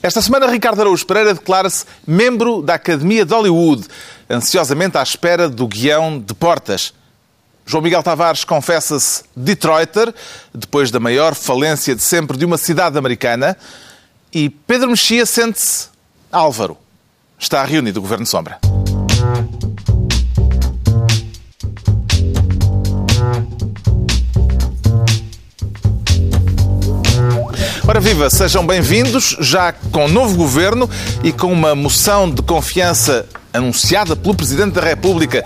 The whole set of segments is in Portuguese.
Esta semana, Ricardo Araújo Pereira declara-se membro da Academia de Hollywood, ansiosamente à espera do guião de Portas. João Miguel Tavares confessa-se Detroiter, depois da maior falência de sempre de uma cidade americana. E Pedro Mexia sente-se Álvaro. Está reunido o Governo Sombra. Ora viva, sejam bem-vindos, já com novo governo e com uma moção de confiança anunciada pelo Presidente da República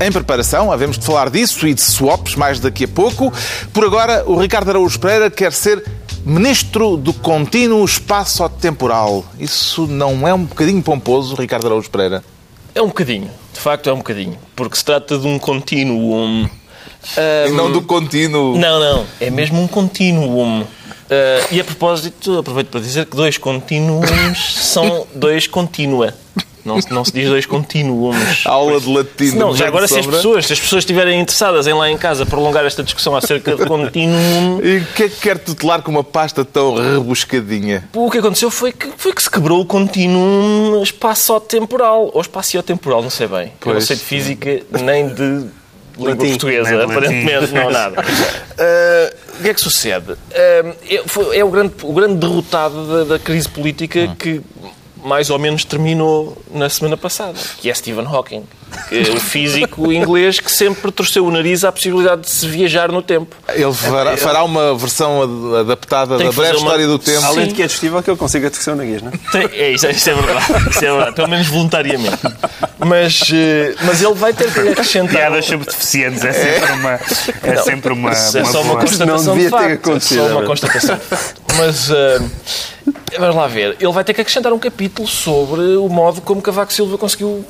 em preparação. Havemos de falar disso e de swaps mais daqui a pouco. Por agora, o Ricardo Araújo Pereira quer ser Ministro do Contínuo Espaço Temporal. Isso não é um bocadinho pomposo, Ricardo Araújo Pereira? É um bocadinho, de facto é um bocadinho, porque se trata de um contínuo. Um, e não do contínuo. Não, não, é mesmo um contínuo. Uh, e a propósito, aproveito para dizer que dois contínuos são dois contínua. Não, não se diz dois contínuos. Aula de latim. Não, já agora se as, pessoas, se as pessoas estiverem interessadas em lá em casa prolongar esta discussão acerca de contínuo... E o que é que quer tutelar com uma pasta tão rebuscadinha? O que aconteceu foi que, foi que se quebrou o contínuo espaço-temporal. Ou espaçio-temporal, não sei bem. Pois. Eu não sei de física nem de língua portuguesa, aparentemente não nada. Uh, o que é que sucede? Uh, é, é, o, grande, o grande derrotado da, da crise política hum. que mais ou menos terminou na semana passada, que é Stephen Hawking, que é o físico inglês que sempre torceu o nariz à possibilidade de se viajar no tempo. Ele fará, fará uma versão adaptada da breve uma... história do tempo. Além de que é discutível que ele consiga torcer o nariz, não é? É isso, isso é verdade. Isso é verdade. Pelo menos voluntariamente. Mas, eh, mas ele vai ter que acrescentar... Piadas sobre deficientes é sempre uma... É não, sempre uma, é uma só uma constatação de facto. É só uma constatação. Mas... Uh, Vamos lá ver. Ele vai ter que acrescentar um capítulo sobre o modo como Cavaco Silva conseguiu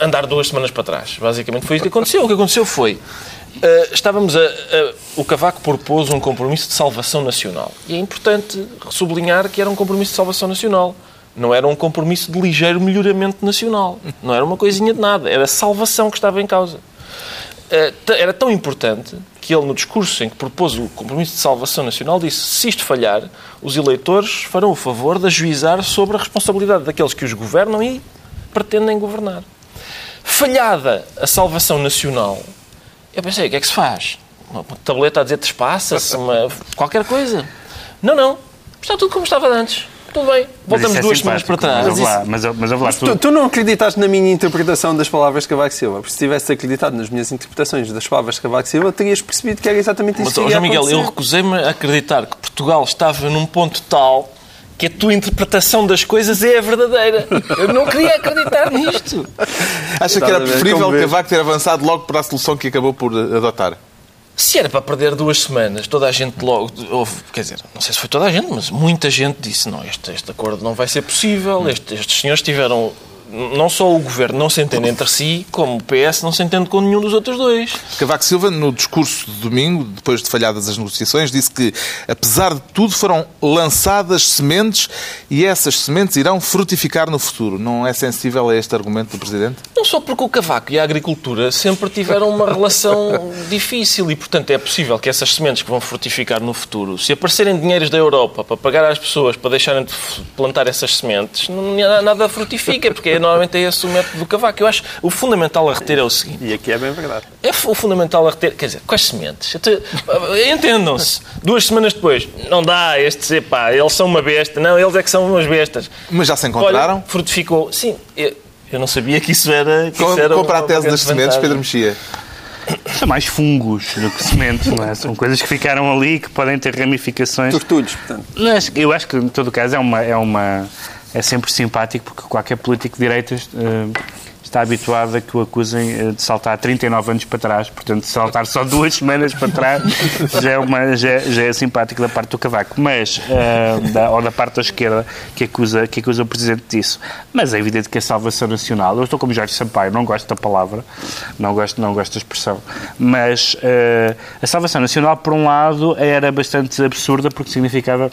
andar duas semanas para trás. Basicamente foi isso que aconteceu. O que aconteceu foi. Uh, estávamos a, a, O Cavaco propôs um compromisso de salvação nacional. E é importante sublinhar que era um compromisso de salvação nacional. Não era um compromisso de ligeiro melhoramento nacional. Não era uma coisinha de nada. Era a salvação que estava em causa. Uh, era tão importante que ele, no discurso em que propôs o compromisso de salvação nacional, disse se isto falhar, os eleitores farão o favor de ajuizar sobre a responsabilidade daqueles que os governam e pretendem governar. Falhada a salvação nacional, eu pensei, o que é que se faz? Uma tableta a dizer despassa-se, qualquer coisa. Não, não. Está tudo como estava antes. Tudo bem, voltamos é duas semanas para trás. Mas, lá, mas, mas, mas tu, tu, não acreditaste na minha interpretação das palavras de Cavaco Silva. Porque se tivesse acreditado nas minhas interpretações das palavras de Cavaco Silva, terias percebido que era exatamente isso mas, que João Miguel, eu recusei-me a acreditar que Portugal estava num ponto tal que a tua interpretação das coisas é a verdadeira. Eu não queria acreditar nisto. Acha que era preferível Cavaco ter avançado logo para a solução que acabou por adotar? Se era para perder duas semanas, toda a gente logo. Houve, quer dizer, não sei se foi toda a gente, mas muita gente disse: não, este, este acordo não vai ser possível. Este, estes senhores tiveram não só o governo não se entende entre si, como o PS não se entende com nenhum dos outros dois. Cavaco Silva, no discurso de domingo, depois de falhadas as negociações, disse que, apesar de tudo, foram lançadas sementes e essas sementes irão frutificar no futuro. Não é sensível a este argumento do Presidente? Não só porque o Cavaco e a agricultura sempre tiveram uma relação difícil e, portanto, é possível que essas sementes que vão frutificar no futuro, se aparecerem dinheiros da Europa para pagar às pessoas para deixarem de plantar essas sementes, nada frutifica, porque é normalmente é esse o método do cavaco. Eu acho o fundamental a reter é o seguinte. E aqui é bem verdade. É o fundamental a reter, quer dizer, quais sementes? Entendam-se. Duas semanas depois, não dá, estes, epá, eles são uma besta. Não, eles é que são umas bestas. Mas já se encontraram? Olha, frutificou. Sim, eu, eu não sabia que isso era. Que isso era Compra a tese das sementes, Pedro Mexia. São mais fungos do que sementes, não é? São coisas que ficaram ali que podem ter ramificações. Tortulhos, portanto. Eu acho que, em todo caso, é uma, é uma, é sempre simpático porque qualquer político de direitas uh, está habituado a que o acusem eh, de saltar 39 anos para trás, portanto, saltar só duas semanas para trás já é, uma, já, já é simpático da parte do Cavaco, mas, uh, da, ou da parte da esquerda que acusa, que acusa o Presidente disso. Mas é evidente que a salvação nacional, eu estou como Jorge Sampaio, não gosto da palavra, não gosto, não gosto da expressão, mas uh, a salvação nacional, por um lado, era bastante absurda porque significava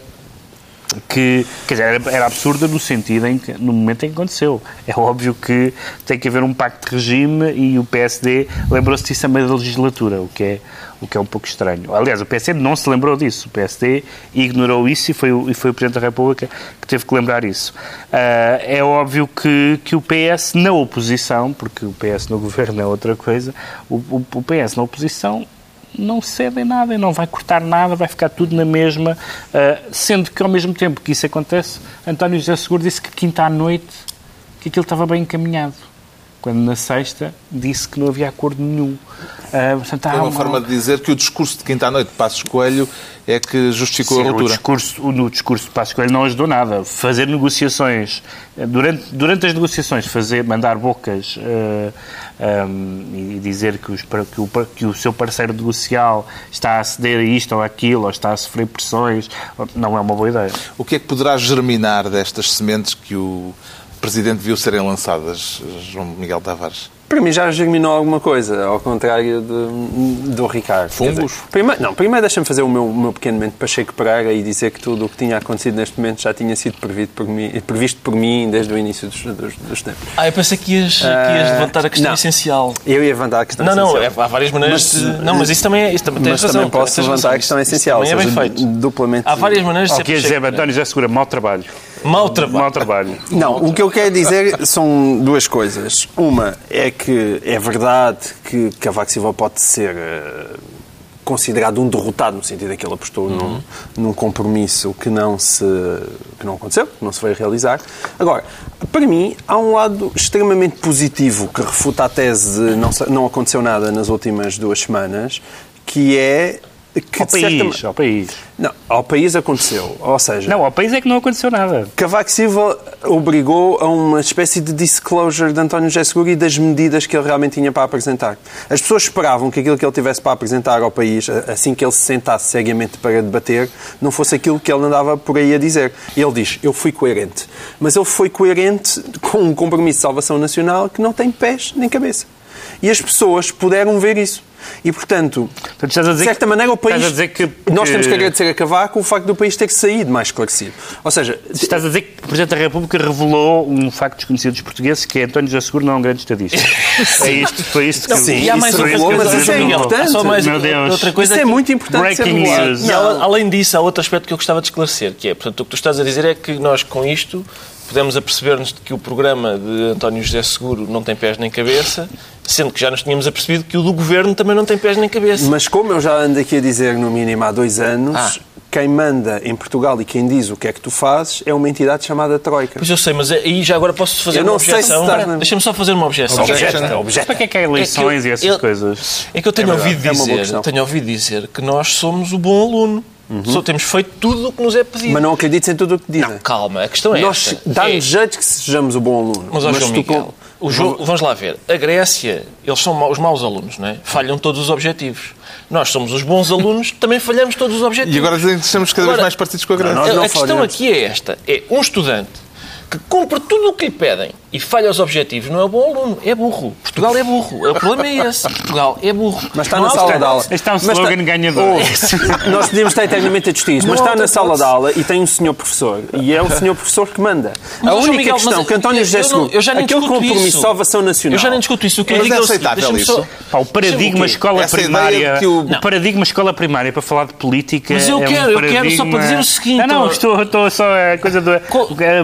que quer dizer, era, absurda no sentido em que, no momento em que aconteceu. É óbvio que tem que haver um pacto de regime e o PSD lembrou-se disso a meio da legislatura, o que, é, o que é um pouco estranho. Aliás, o PSD não se lembrou disso. O PSD ignorou isso e foi, e foi o Presidente da República que teve que lembrar isso. Uh, é óbvio que, que o PS na oposição, porque o PS no governo é outra coisa, o, o, o PS na oposição não cede em nada e não vai cortar nada, vai ficar tudo na mesma, uh, sendo que ao mesmo tempo que isso acontece, António José Seguro disse que quinta à noite que aquilo estava bem encaminhado quando na sexta disse que não havia acordo nenhum. Uh, portanto, é uma, uma, forma de dizer que o discurso de quinta à noite de Passos Coelho é que justificou Sim, a ruptura. O discurso, no discurso de Passos Coelho não ajudou nada. Fazer negociações, durante, durante as negociações, fazer, mandar bocas uh, ah, um, e dizer que, os, que, o, que o seu parceiro negocial está a ceder a isto ou aquilo, ou está a sofrer pressões, não é uma boa ideia. O que é que poderá germinar destas sementes que o Presidente viu serem lançadas, João Miguel Tavares? Para mim já germinou alguma coisa, ao contrário de, do Ricardo. Fungos? Primeiro, não, primeiro deixa-me fazer o meu, o meu pequeno momento Pacheco Pereira e dizer que tudo o que tinha acontecido neste momento já tinha sido previsto por mim, previsto por mim desde o início dos, dos, dos tempos. Ah, eu pensei que ias, que ias levantar a questão não, essencial. Eu ia levantar a questão não, essencial. Não, não, há várias maneiras mas, de... Não, mas isso também é... Isso também mas razão, também posso levantar a questão essencial. Também é bem feito. Duplamente... Há várias maneiras de ser Quer dizer, António já segura mau trabalho. Mau trabalho. Mau trabalho. Não, o que eu quero dizer são duas coisas. Uma é que é verdade que Cavaco Silva pode ser uh, considerado um derrotado, no sentido em que ele apostou uhum. num, num, compromisso que não, se, que não aconteceu, que não se veio realizar. Agora, para mim, há um lado extremamente positivo que refuta a tese de não, não aconteceu nada nas últimas duas semanas, que é que ao país, certa... ao país. Não, ao país aconteceu. Ou seja... Não, ao país é que não aconteceu nada. Cavaco Silva obrigou a uma espécie de disclosure de António José Seguro e das medidas que ele realmente tinha para apresentar. As pessoas esperavam que aquilo que ele tivesse para apresentar ao país, assim que ele se sentasse seriamente para debater, não fosse aquilo que ele andava por aí a dizer. Ele diz, eu fui coerente. Mas ele foi coerente com um compromisso de salvação nacional que não tem pés nem cabeça. E as pessoas puderam ver isso. E, portanto, portanto de certa maneira, o país. Que, que, nós temos que agradecer a Cavaco o facto do país ter saído mais esclarecido. Ou seja. Estás a dizer que o Presidente da República revelou um facto desconhecido dos portugueses que é António José Seguro não é um grande estadista. é isto, foi isto que. Sim, e há mais outra coisa. Mas isso é importante. Só mais Meu Deus. outra coisa isso é muito importante. Breaking news. E, além disso, há outro aspecto que eu gostava de esclarecer, que é, portanto, o que tu estás a dizer é que nós, com isto, podemos aperceber-nos de que o programa de António José Seguro não tem pés nem cabeça, sendo que já nos tínhamos apercebido que o do governo também não tem pés nem cabeça. Mas como eu já ando aqui a dizer no mínimo há dois anos, ah. quem manda em Portugal e quem diz o que é que tu fazes é uma entidade chamada Troika. Pois eu sei, mas aí já agora posso fazer eu uma objeção. Se na... Deixa-me só fazer uma objeção. Objeta, objeta. Para que é que há eleições é que eu, e essas eu, coisas? É que eu tenho, é ouvido dizer, é tenho ouvido dizer que nós somos o bom aluno. Uhum. Só temos feito tudo o que nos é pedido. Mas não acredites em tudo o que dizem. Não, calma, a questão é Nós esta. dá-nos é... jeito que sejamos o bom aluno. Mas, mas João Miguel, o jogo, vamos lá ver. A Grécia, eles são os maus alunos, não é? Falham todos os objetivos. Nós somos os bons alunos, também falhamos todos os objetivos. E agora estamos cada vez mais partidos com a Grécia. Não, a, a questão aqui é esta. É um estudante que cumpre tudo o que lhe pedem e falha os objetivos, não é bom aluno, é burro. Portugal é burro. O problema é esse. Portugal é burro. Mas está não na sala de aula. Este é um slogan está... ganhador. Oh, nós podíamos estar eternamente a discutir mas está na sala de aula e tem um senhor professor. E é o senhor professor que manda. Mas, a única Miguel, questão que António José Seguro, eu já nem aquele compromisso de salvação nacional... Eu já nem discuto isso. O que eu digo é aceitável isso? Pá, o paradigma escola Essa primária... O... o... paradigma escola primária para falar de política Mas eu é quero, um eu quero só para dizer o seguinte... Não, não, estou, estou só a coisa da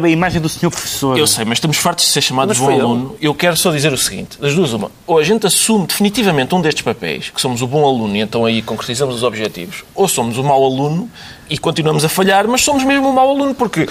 a imagem do senhor professor. Eu sei, mas estamos fartos de ser chamados bom aluno. Eu quero só dizer o seguinte: das duas, uma. Ou a gente assume definitivamente um destes papéis, que somos o bom aluno e então aí concretizamos os objetivos, ou somos o mau aluno e continuamos a falhar, mas somos mesmo o mau aluno, porque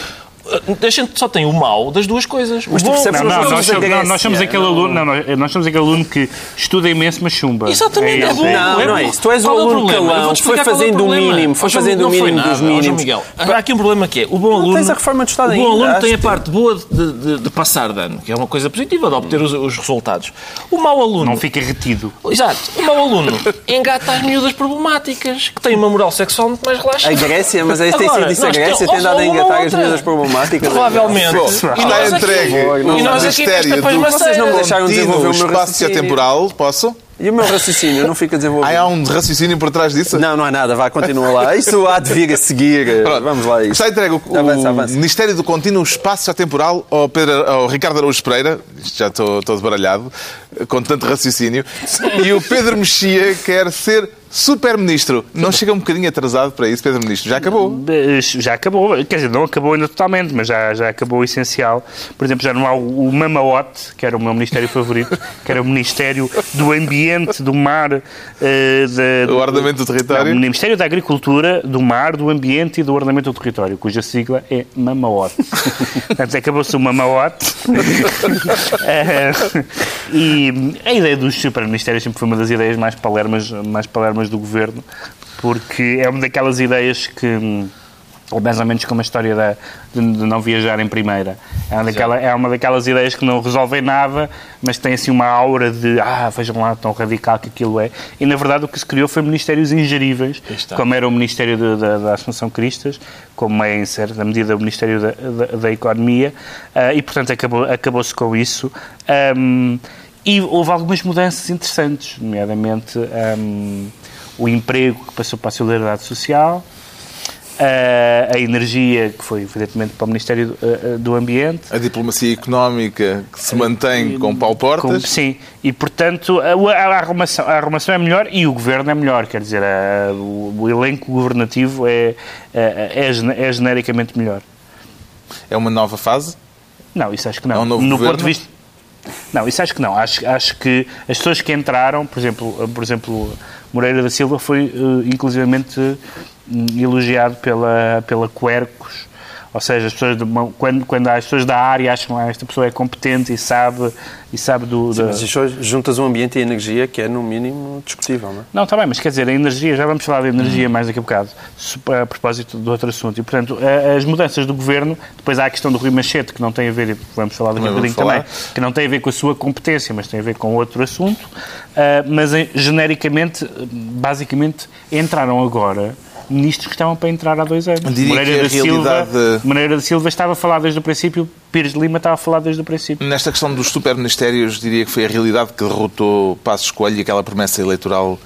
gente só tem o mal das duas coisas. Mas tu percebes não, não, nós, somos, não, nós somos aquele aluno, não, nós somos aquele aluno que estuda imenso, mas chumba. Exatamente, é, é bom. Não, é não é isso. Tu és o aluno calão, foi fazendo o mínimo, foi fazendo o mínimo dos mínimos. Miguel, há aqui um problema que é, o bom aluno... Tens a reforma de Estado O bom aluno tem a parte boa de, passar de ano, que é uma coisa positiva, de obter os, os resultados. O mau aluno... Não fica retido. Exato. O mau aluno engata as miúdas problemáticas, que têm uma moral sexual muito mais relaxada. A Grécia, mas é tem sido isso, a Grécia tem dado a engatar as miúdas problemáticas. Provavelmente Está entregue e nós aqui, esta não me deixaram desenvolver o meu espaço temporal, posso? E o meu raciocínio não fica desenvolvido. Ah, há um raciocínio por trás disso? Não, não há nada, vá, continua lá. Isso há de vir a seguir. Pronto. Vamos lá. Isso. Está entregue o, avança, avança. Ministério do Contínuo Espaço Temporal ao, Pedro, ao Ricardo Araújo Pereira, já estou todo baralhado, com tanto raciocínio, e o Pedro Mexia quer ser Super-Ministro, não chega um bocadinho atrasado para isso, Pedro Ministro? Já acabou? Já acabou, quer dizer, não acabou ainda totalmente, mas já, já acabou o essencial. Por exemplo, já não há o, o Mamaote, que era o meu ministério favorito, que era o Ministério do Ambiente, do Mar... Uh, de, o Ordenamento do Território? Não, o Ministério da Agricultura, do Mar, do Ambiente e do Ordenamento do Território, cuja sigla é Mamaote. Portanto, acabou-se o Mamaote. uh, e a ideia dos super-ministérios sempre foi uma das ideias mais palermas, mais palermas do governo, porque é uma daquelas ideias que ou mais ou menos como a história da, de, de, não viajar em primeira. É uma, daquela, é uma daquelas ideias que não resolvem nada, mas tem assim uma aura de ah, vejam lá, tão radical que aquilo é. E na verdade o que se criou foi ministérios ingeríveis, como era o Ministério de, da, da Assunção Cristas, como é em certa medida o Ministério da, da, da Economia, uh, e portanto acabou, acabou-se com isso. Um, e houve algumas mudanças interessantes, nomeadamente. Um, o emprego que passou para a solidariedade social, a, a energia que foi evidentemente para o Ministério do, do, Ambiente. A diplomacia económica que se mantém com Paulo Portas. Sim, e portanto a, a, arrumação, a arrumação é melhor e o governo é melhor, quer dizer, a, o, o, elenco governativo é, é, é, genericamente melhor. É uma nova fase? Não, isso acho que não. É um novo no governo? ponto de vista não, isso acho que não. Acho, acho que as pessoas que entraram, por exemplo, por exemplo Moreira da Silva foi uh, inclusivamente uh, elogiado pela, pela Quercus, ou seja, as pessoas de, quando, quando as pessoas da área acham que ah, esta pessoa é competente e sabe, e sabe do... Sim, da... mas juntas o ambiente e a energia que é, no mínimo, discutível, não é? Não, está bem, mas quer dizer, a energia, já vamos falar de energia mais daqui a bocado, a propósito do outro assunto. E, portanto, as mudanças do governo, depois há a questão do Rui Machete, que não tem a ver, vamos falar daqui a bocadinho também, que não tem a ver com a sua competência, mas tem a ver com outro assunto, uh, mas genericamente, basicamente, entraram agora ministros que estavam para entrar há dois anos. Diria Moreira, que da realidade... Silva, Moreira da Silva estava a falar desde o princípio, Pires de Lima estava a falar desde o princípio. Nesta questão dos superministérios, diria que foi a realidade que derrotou Passos Coelho e aquela promessa eleitoral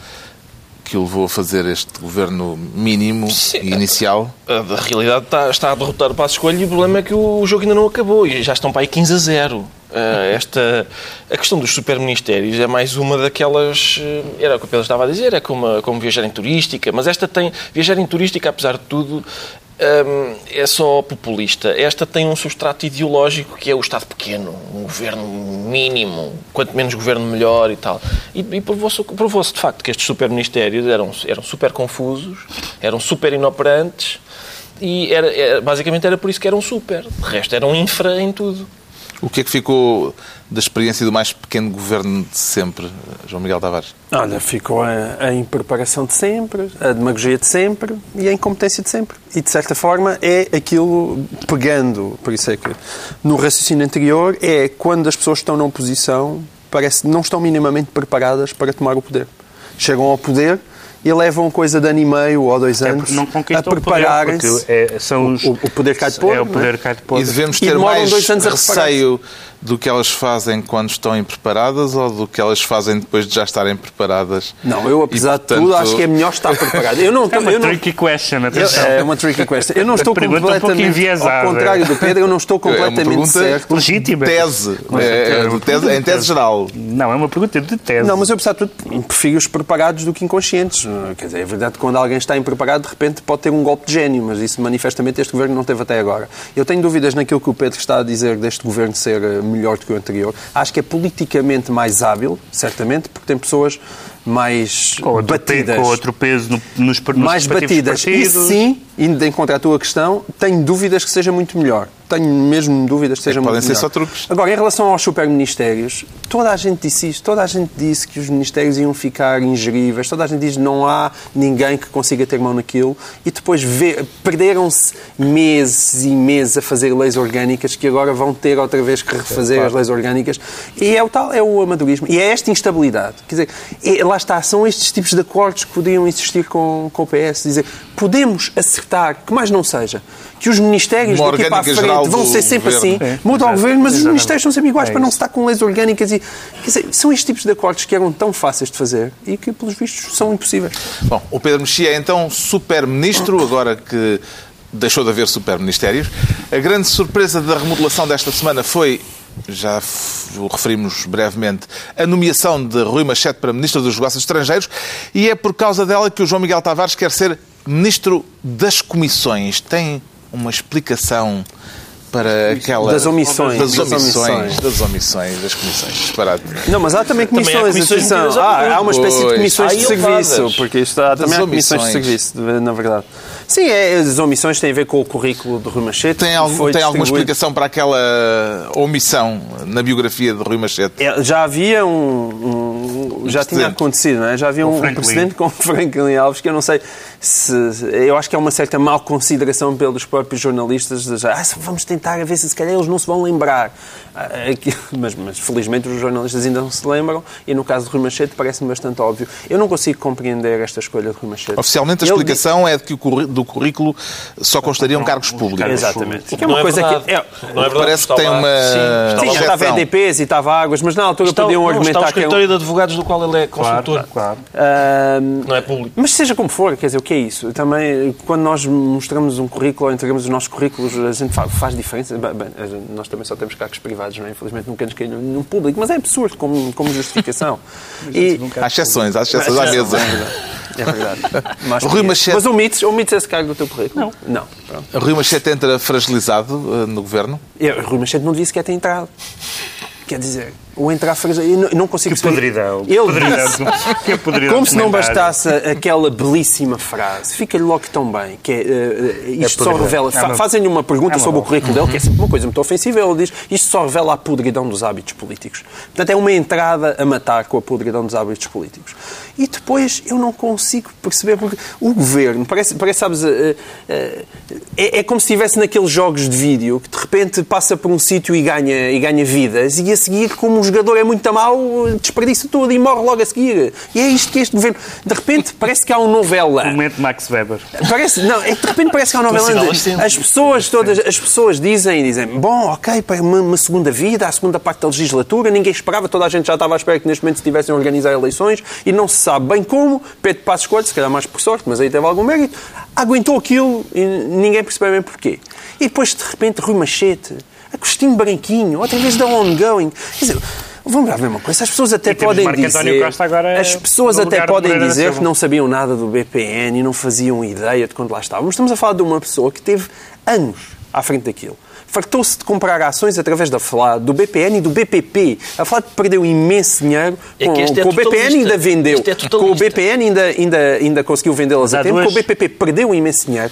que o levou a fazer este governo mínimo Sim, e inicial? A, realidade está, está a derrotar o Passos Coelho e o problema é que o, jogo ainda não acabou e já estão para aí 15 a 0. Uh, esta, a questão dos superministérios é mais uma daquelas. Uh, era o que o Pedro estava a dizer, é como, como viajar em turística, mas esta tem. Viajar em turística, apesar de tudo, um, é só populista. Esta tem um substrato ideológico que é o Estado pequeno, um governo mínimo, quanto menos governo melhor e tal. E, e provou-se provou de facto que estes superministérios eram, eram super confusos, eram super inoperantes e era, era, basicamente era por isso que eram super. De resto, eram infra em tudo. O que é que ficou da experiência do mais pequeno governo de sempre, João Miguel Tavares? Olha, ficou a, a impreparação de sempre, a demagogia de sempre e a incompetência de sempre. E, de certa forma, é aquilo, pegando, por isso é que no raciocínio anterior, é quando as pessoas estão numa posição, parece não estão minimamente preparadas para tomar o poder. Chegam ao poder e levam coisa de ano e meio ou dois é anos é a prepararem-se. É, são os, o, o, poder cai de podre. É o poder cai de podre. E devemos ter e mais dois anos receio do que elas fazem quando estão impreparadas ou do que elas fazem depois de já estarem preparadas? Não, eu apesar e, portanto... de tudo acho que é melhor estar preparado. Eu não, é uma eu tricky não... question, atenção. é uma tricky question. Eu não estou completamente... Um ao contrário do Pedro, eu não estou completamente é certo. Legítima. Tese. É, é, tese. Em tese geral. Não, é uma pergunta de tese. Não, mas eu apesar de tudo prefiro os preparados do que inconscientes. Quer dizer, é verdade que quando alguém está impreparado, de repente pode ter um golpe de gênio, mas isso manifestamente este governo não teve até agora. Eu tenho dúvidas naquilo que o Pedro está a dizer deste governo ser eh, melhor do que o anterior. Acho que é politicamente mais hábil, certamente, porque tem pessoas mais com batidas. com outro peso no, nos, nos Mais batidas. Partidos. E sim, indo de encontro à tua questão, tenho dúvidas que seja muito melhor. Tenho mesmo dúvidas que seja é, muito podem melhor. Ser só truques. Agora, em relação aos superministérios, toda a gente disse isto. Toda a gente disse que os ministérios iam ficar ingeríveis. Toda a gente diz que não há ninguém que consiga ter mão naquilo. E depois perderam-se meses e meses a fazer leis orgânicas que agora vão ter outra vez que refazer é, as leis orgânicas. E é o tal, é o amadorismo. E é esta instabilidade. Quer dizer, é, lá está, são estes tipos de acordos que podiam existir com, com o PS. Dizer, podemos acertar, que mais não seja, que os ministérios Uma daqui para a frente vão ser sempre governo. assim. É, Muda o governo, mas Exatamente. os ministérios são sempre iguais é para não se estar com leis orgânicas. E, quer dizer, são estes tipos de acordos que eram tão fáceis de fazer e que, pelos vistos, são impossíveis. Bom, o Pedro Mexia é então super-ministro, agora que deixou de haver super-ministérios. A grande surpresa da remodelação desta semana foi já o referimos brevemente, a nomeação de Rui Machete para Ministro dos Negócios Estrangeiros e é por causa dela que o João Miguel Tavares quer ser Ministro das Comissões. Tem uma explicação para aquela... Das omissões. Das omissões. Das omissões, das comissões. Disparado. Não, mas há também comissões. Também há, comissões ah, há uma espécie de comissões de serviço, porque isto há também há comissões de serviço, na verdade. Sim, é, as omissões têm a ver com o currículo de Rui Machete. Tem, algum, tem alguma explicação para aquela omissão na biografia de Rui Machete? É, já havia um. um já tinha acontecido, não é? Já havia um, um precedente com Franklin Alves que eu não sei se. Eu acho que é uma certa mal consideração pelos próprios jornalistas. De, ah, vamos tentar a ver se se calhar eles não se vão lembrar. Ah, mas, mas, felizmente os jornalistas ainda não se lembram e no caso de Rui Machete parece-me bastante óbvio. Eu não consigo compreender esta escolha de Rui Machete. Oficialmente a explicação é de que o, do currículo só constariam cargos públicos. Exatamente. Que é uma não coisa é que é, não é verdade, Parece que tem uma Sim, já estava EDPs e estava Águas, mas na altura está, podiam argumentar está o escritório que é um... de advogados do qual ele é consultor. Claro, claro. não é público. Mas seja como for, quer dizer, o que é isso? Também, quando nós mostramos um currículo ou entregamos os nossos currículos, a gente faz, faz diferença. Bem, nós também só temos cargos privados, não é? Infelizmente nunca nos caem no público, mas é absurdo como, como justificação. e... Há exceções, há exceções à mesa. É verdade. Mas, Rui Machete... mas omites, omites esse cargo do teu currículo? Não. Não. Pronto. Rui Machete entra fragilizado uh, no governo? Eu, Rui Machete não devia sequer ter entrado. Quer dizer, o entrar eu não consigo que podridão. Ele podridão. que podridão Como se não bastasse aquela belíssima frase, fica-lhe logo tão bem, que é, uh, isto é só revela. É Fazem-lhe uma pergunta é sobre o currículo dele, que é sempre uma coisa muito ofensiva. Ele diz isto só revela a podridão dos hábitos políticos. Portanto, é uma entrada a matar com a podridão dos hábitos políticos. E depois eu não consigo perceber, porque o governo, parece, parece sabes, uh, uh, é, é, como se estivesse naqueles jogos de vídeo que de repente passa por um sítio e ganha, e ganha vidas, e a seguir, como o jogador é muito mau, desperdiça tudo e morre logo a seguir. E é isto que este governo. De repente parece que há uma novela. O momento Max Weber. Parece, não, é de repente parece que há uma novela. As pessoas todas, as pessoas dizem, dizem, bom, ok, para uma, uma segunda vida, a segunda parte da legislatura, ninguém esperava, toda a gente já estava à espera que neste momento se tivessem a organizar eleições e não se sabe bem como. Pedro Passos Coelho, se calhar mais por sorte, mas aí teve algum mérito, aguentou aquilo e ninguém percebeu bem porquê. E depois, de repente, Rui Machete, Agostinho Branquinho, outra vez da Ongoing. Quer dizer, Vamos lá ver uma coisa. As pessoas até podem dizer. As pessoas até podem dizer que não sabiam nada do BPN e não faziam ideia de quando lá estávamos. Estamos a falar de uma pessoa que teve anos à frente daquilo fartou-se de comprar ações através da FLA, do BPN e do BPP. A FLA perdeu imenso dinheiro. Com, é é com o BPN ainda vendeu. É com o BPN ainda, ainda, ainda conseguiu vendê-las a tempo. Com o BPP perdeu imenso dinheiro.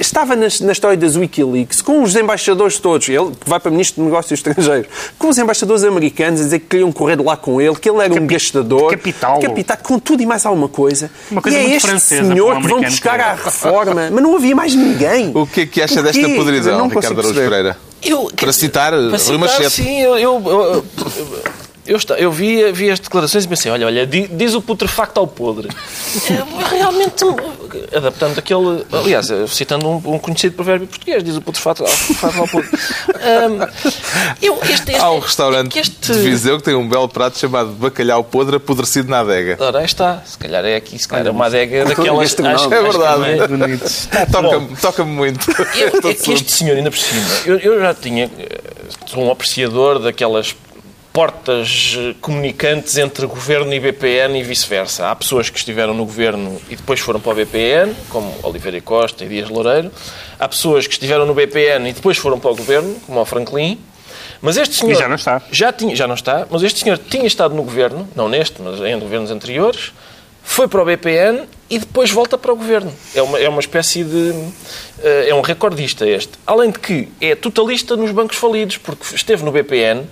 Estava na, na, história das Wikileaks, com os embaixadores todos, ele que vai para Ministro de Negócios Estrangeiros, com os embaixadores americanos a dizer que queriam correr de lá com ele, que ele era Capi um gastador. Capital. Capital. Com tudo e mais alguma coisa. Uma coisa e é este senhor que vão buscar à reforma. Mas não havia mais ninguém. O que é que acha desta podridão, Ricardo Araújo Pereira? Eu, para citar para citar, Rui Machete. Sim, eu, eu, eu, eu, eu vi, vi as declarações e pensei, olha, olha, diz o putrefacto ao podre. É, realmente, adaptando aquele... Aliás, citando um, um, conhecido provérbio português, diz o putrefacto ao, ao podre. Um, eu, este, este, Há um restaurante este... de Viseu que tem um belo prato chamado bacalhau podre apodrecido na adega. Ora, aí está. Se calhar é aqui, se calhar é uma adega daquelas... Acho, é verdade. É Toca-me toca muito. Eu, é que este senhor, ainda por cima, eu, eu já tinha... Sou um apreciador daquelas portas eh, comunicantes entre governo e BPN e vice-versa. Há pessoas que estiveram no governo e depois foram para o BPN, como Oliveira Costa e Dias Loureiro. Há pessoas que estiveram no BPN e depois foram para o governo, como o Franklin. Mas este senhor. E já não está. Já, tinha, já não está, mas este senhor tinha estado no governo, não neste, mas em governos anteriores, foi para o BPN e depois volta para o governo. É uma, é uma espécie de. Eh, é um recordista este. Além de que é totalista nos bancos falidos, porque esteve no BPN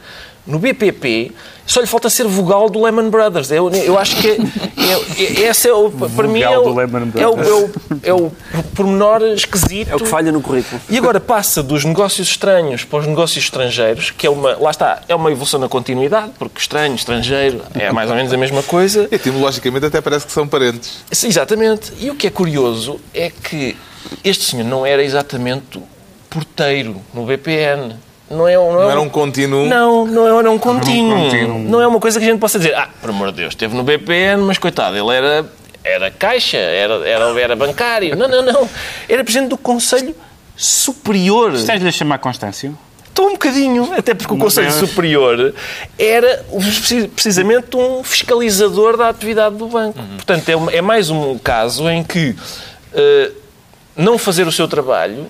no BPP, só lhe falta ser vogal do Lehman Brothers. Eu, eu acho que é, é, é, esse é o, para mim é o, é, o, é, o, é o pormenor esquisito. É o que falha no currículo. E agora passa dos negócios estranhos para os negócios estrangeiros, que é uma, lá está, é uma evolução na continuidade, porque estranho, estrangeiro, é mais ou menos a mesma coisa. Etimologicamente até parece que são parentes. Exatamente. E o que é curioso é que Este senhor não era exatamente porteiro no BPN. Não, é, não, não é era um contínuo? Não, não era um contínuo. um contínuo. Não é uma coisa que a gente possa dizer, ah, por amor de Deus, esteve no BPN, mas coitado, ele era, era caixa, era, era, era bancário. Não, não, não. Era presidente do Conselho Superior. Estás-lhe a chamar Constâncio? Estou um bocadinho, até porque o Conselho Superior era precisamente um fiscalizador da atividade do banco. Uhum. Portanto, é, é, mais um caso em que uh, não fazer o seu trabalho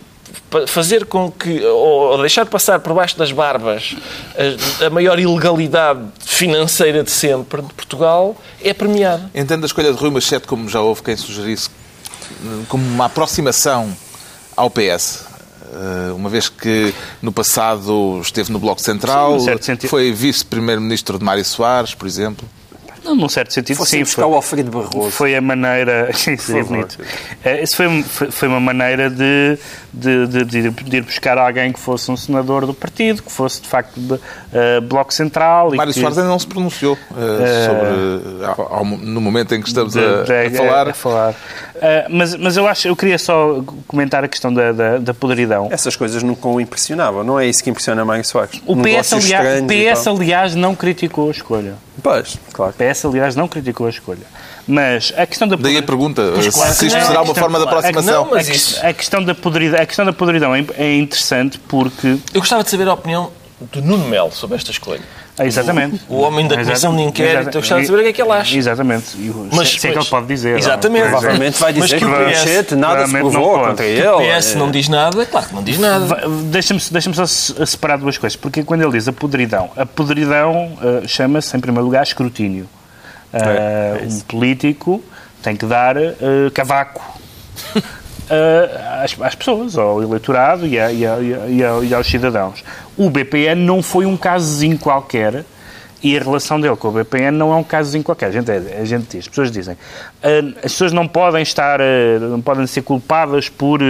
fazer com que, ou deixar passar por baixo das barbas a, a, maior ilegalidade financeira de sempre de Portugal é premiado. Entendo a escolha de Rui Machete, como já houve quem sugerisse, como uma aproximação ao PS. Eh, uma vez que no passado esteve no Bloco Central, Sim, foi vice-primeiro-ministro de Mário Soares, por exemplo. Não, num certo sentido, Fosse sim. buscar foi, o Alfredo Barroso. Foi a maneira. Isso é bonito. Isso foi, foi uma maneira de, de, de, de, ir buscar alguém que fosse um senador do partido, que fosse de facto de, uh, Bloco Central. Mário que... Soares ainda não se pronunciou uh, sobre. Uh, ao, no momento em que estamos a, a, falar. A falar. mas, mas eu acho, eu queria só comentar a questão da, da, da podridão. Essas coisas nunca o impressionavam, não é isso que impressiona Mário Soares? O PS, aliás, PS aliás, não criticou a escolha. Pois, claro. O PS, aliás, não criticou a escolha. Mas a questão da Daí a pergunta, claro, se isto será uma forma de aproximação. Não, isso... a, questão da podridão, a questão da podridão é, é interessante porque... Eu gostava de saber a opinião do Nuno Melo sobre esta escolha. Exatamente. O, o, homem da comissão de inquérito, eu gostava de saber o que é que ele acha. Exatamente. Mas, se, é que ele pode dizer. Exatamente. Provavelmente vai dizer que, que o PS nada se provou contra ele. O PS não diz nada, claro que não diz nada. Deixa-me deixa só separar duas coisas, porque quando ele diz a podridão, a podridão uh, chama-se, em primeiro lugar, escrutínio. Uh, é, é um político tem que dar uh, cavaco às, às, pessoas, ao eleitorado e, a, e, a, e, a, e, aos cidadãos. O BPN não foi um casozinho qualquer e a relação dele com o BPN não é um casozinho qualquer. A gente, a gente diz, as pessoas dizem, as pessoas não podem estar, não podem ser culpadas por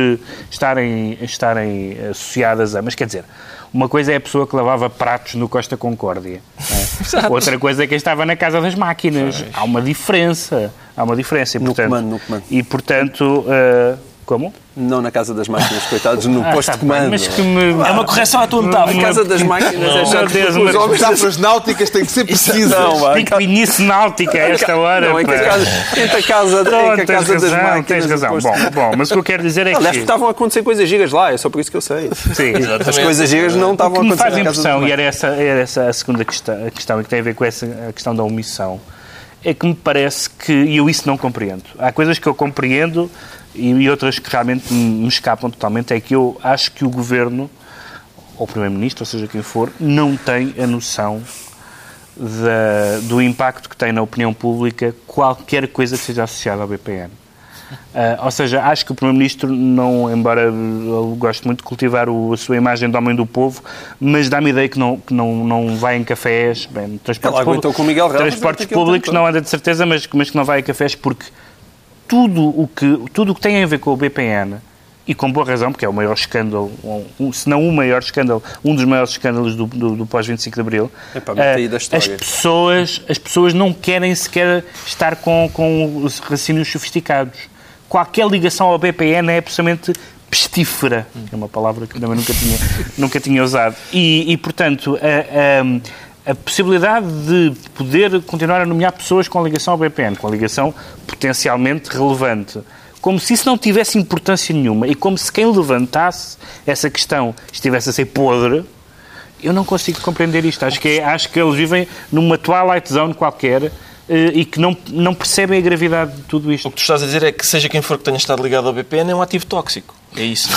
estarem, estarem associadas a... Mas quer dizer, uma coisa é a pessoa que lavava pratos no Costa Concórdia. É? Outra coisa é quem estava na Casa das Máquinas. Há uma diferença. Há uma diferença. E, no portanto, comando, no comando. E, portanto... Uh, como? Não na Casa das Máquinas, coitados, no ah, posto de comando. Mas que me... É uma correção à tua metáfora. A Casa das Máquinas não, é já Deus, Os homens metáforas náuticas têm que ser precisas. Não, Piquenice náutica a esta hora. Não, entre a Casa, entre a casa, Pronto, entre a casa das razão, Máquinas... Tens razão. Bom, bom, mas o que eu quero dizer é que... Aliás, estavam a acontecer coisas gigas lá, é só por isso que eu sei. Sim. As coisas gigas não estavam a acontecer O que me faz impressão, e era essa, era essa a segunda questão, a questão, e que tem a ver com essa a questão da omissão, é que me parece que, e eu isso não compreendo, há coisas que eu compreendo e, outras que realmente me escapam totalmente, é que eu acho que o Governo, ou o Primeiro-Ministro, ou seja quem for, não tem a noção da, do impacto que tem na opinião pública qualquer coisa que seja associada ao BPN. Uh, ou seja, acho que o Primeiro-Ministro, não, embora eu goste muito de cultivar o, a sua imagem de homem do povo, mas dá-me ideia que não, que não, não vai em cafés, bem, transportes, públicos, com Miguel Ramos, transportes públicos não anda de certeza, mas, mas que não vai a cafés porque tudo o que, tudo o que tem a ver com o BPN, e com boa razão, porque é o maior escândalo, um, se não o maior escândalo, um dos maiores escândalos do, do, do pós-25 de Abril, Epa, uh, as, pessoas, as pessoas não querem sequer estar com, com os raciocínios sofisticados qualquer ligação ao BPN é absolutamente pestífera, é uma palavra que também nunca tinha, nunca tinha usado. E, e portanto, a, a, a, possibilidade de poder continuar a nomear pessoas com ligação ao BPN, com ligação potencialmente relevante, como se isso não tivesse importância nenhuma e como se quem levantasse essa questão estivesse a ser podre, eu não consigo compreender isto. Acho que, é, acho que eles vivem numa twilight zone qualquer eh, e que não, não percebem a gravidade de tudo isto. O que tu estás a dizer é que seja quem for que tenha estado ligado ao BPN é um ativo tóxico. É isso.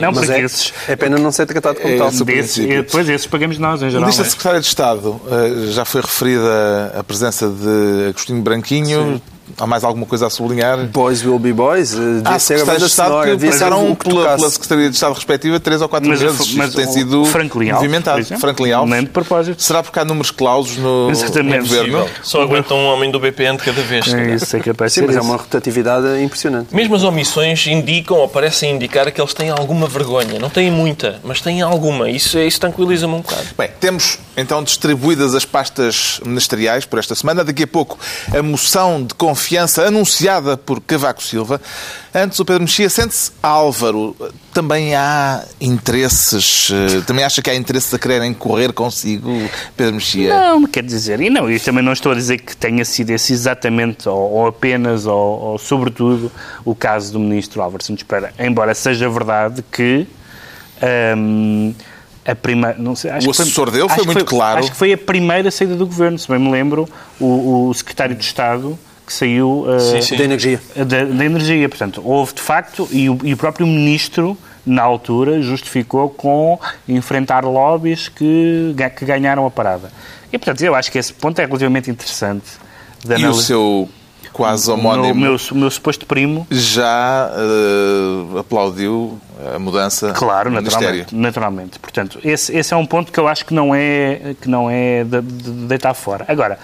não, mas é, esses... é pena não ser tratado como é, tal. Desse, depois esses pagamos nós, em geral. É? Secretária de Estado, eh, já foi referida a presença de Agostinho Branquinho. Sim. Há mais alguma coisa a sublinhar? Boys will be boys. Eh, devia ah, ser a banda sonora. Que passaram pela, pela Secretaria de Estado respectiva três ou quatro mas, vezes. Mas tem sido Franklin movimentado. Alves, Franklin Alves. Nem de propósito. Será porque há números clausos no, no governo? Só aguentam um homem do BPN de cada vez. É isso, é capaz Sim, mas é uma rotatividade impressionante. Mesmo as omissões indicam ou parecem indicar que eles têm alguma vergonha. Não têm muita, mas têm alguma. Isso, isso tranquiliza-me um bocado. Bem, temos então distribuídas as pastas ministeriais por esta semana. Daqui a pouco a moção de confiança anunciada por Cavaco Silva. Antes, o Pedro Mexia sente-se Álvaro. Também há interesses, eh, também acha que há interesses a quererem correr consigo, Pedro Mexia? Não, quer dizer, e não, eu também não estou a dizer que tenha sido esse exatamente, ou, ou apenas, ou, ou, sobretudo, o caso do ministro Álvaro Santos Pereira, embora seja verdade que... Hum, a primeira. Não sei, acho o assessor foi, dele foi muito foi, claro. Acho que foi a primeira saída do governo, se bem me lembro, o, o secretário de Estado que saiu uh, sim, sim. da energia. Da, da, energia. Portanto, houve de facto, e o, e o próprio ministro, na altura, justificou com enfrentar lobbies que, que ganharam a parada. E, portanto, eu acho que esse ponto é relativamente interessante. E o seu quase homónimo. O meu, meu, meu suposto primo. Já uh, aplaudiu a mudança claro, no naturalmente, naturalmente. Portanto, esse, esse é um ponto que eu acho que não é, que não é de, de deitar fora. Agora,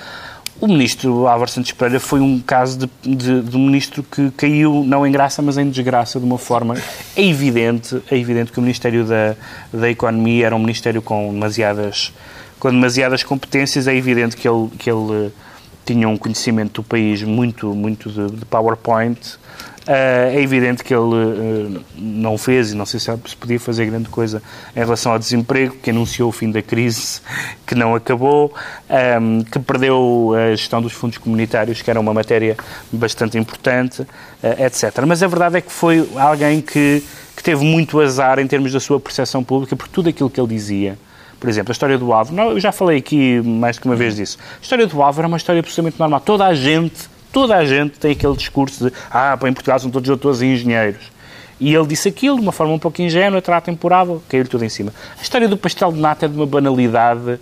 o ministro Álvaro Santos Pereira foi um caso de, de, de, um ministro que caiu não em graça, mas em desgraça de uma forma é evidente, é evidente que o Ministério da, da Economia era um ministério com demasiadas, com demasiadas competências, é evidente que ele, que ele tinha um conhecimento do país muito, muito de, de PowerPoint. Uh, é evidente que ele uh, não fez, e não sei se podia fazer grande coisa em relação ao desemprego, que anunciou o fim da crise, que não acabou, um, que perdeu a gestão dos fundos comunitários, que era uma matéria bastante importante, uh, etc. Mas a verdade é que foi alguém que, que teve muito azar em termos da sua percepção pública por tudo aquilo que ele dizia. Por exemplo, a história do Álvaro. Eu já falei aqui mais que uma vez disso. A história do Álvaro é uma história absolutamente normal. Toda a gente, toda a gente tem aquele discurso de ah, em Portugal são todos doutores e engenheiros. E ele disse aquilo de uma forma um pouco ingênua, terá temporável, caiu-lhe tudo em cima. A história do pastel de nata é de uma banalidade,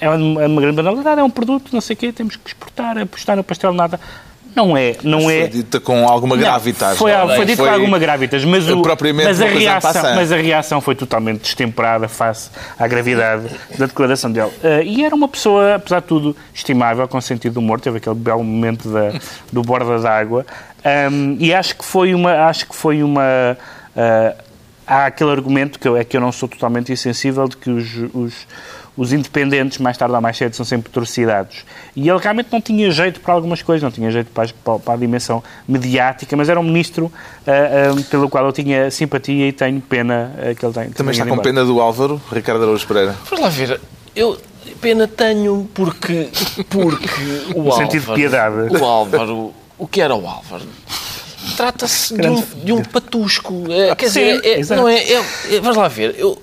é uma, é uma grande banalidade, é um produto, não sei o quê, temos que exportar, apostar no pastel de nata. Não é, não mas é. Foi dita com alguma gravitas. Foi, foi dito com alguma gravitas, mas, o, mas, a reação, mas a reação foi totalmente destemperada face à gravidade da declaração dele. Uh, e era uma pessoa, apesar de tudo, estimável, com sentido de humor, teve aquele belo momento da, do borda d'água. Um, e acho que foi uma. Acho que foi uma uh, há aquele argumento que eu, é que eu não sou totalmente insensível de que os, os os independentes, mais tarde ou mais cedo, são sempre torcidados. E ele realmente não tinha jeito para algumas coisas, não tinha jeito para, para, para a dimensão mediática, mas era um ministro uh, uh, pelo qual eu tinha simpatia e tenho pena uh, que ele tem. Também está com pena do Álvaro, Ricardo Araújo Pereira? Vamos lá ver. Eu pena tenho porque, porque o no Álvaro... sentido de piedade. O Álvaro... O que era o Álvaro? Trata-se de, um, de um patusco. É, quer Sim, dizer, é, não é, é, é, Vamos lá ver. Eu,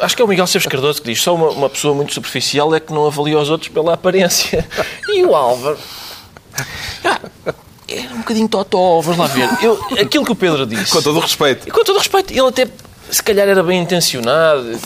acho que é o Miguel Seves Cardoso que diz só uma, uma, pessoa muito superficial é que não avalia os outros pela aparência. E o Álvaro... Ah, é um bocadinho totó, vamos lá ver. Eu, aquilo que o Pedro disse... Com todo o respeito. Com todo o respeito. Ele até, se calhar, era bem intencionado.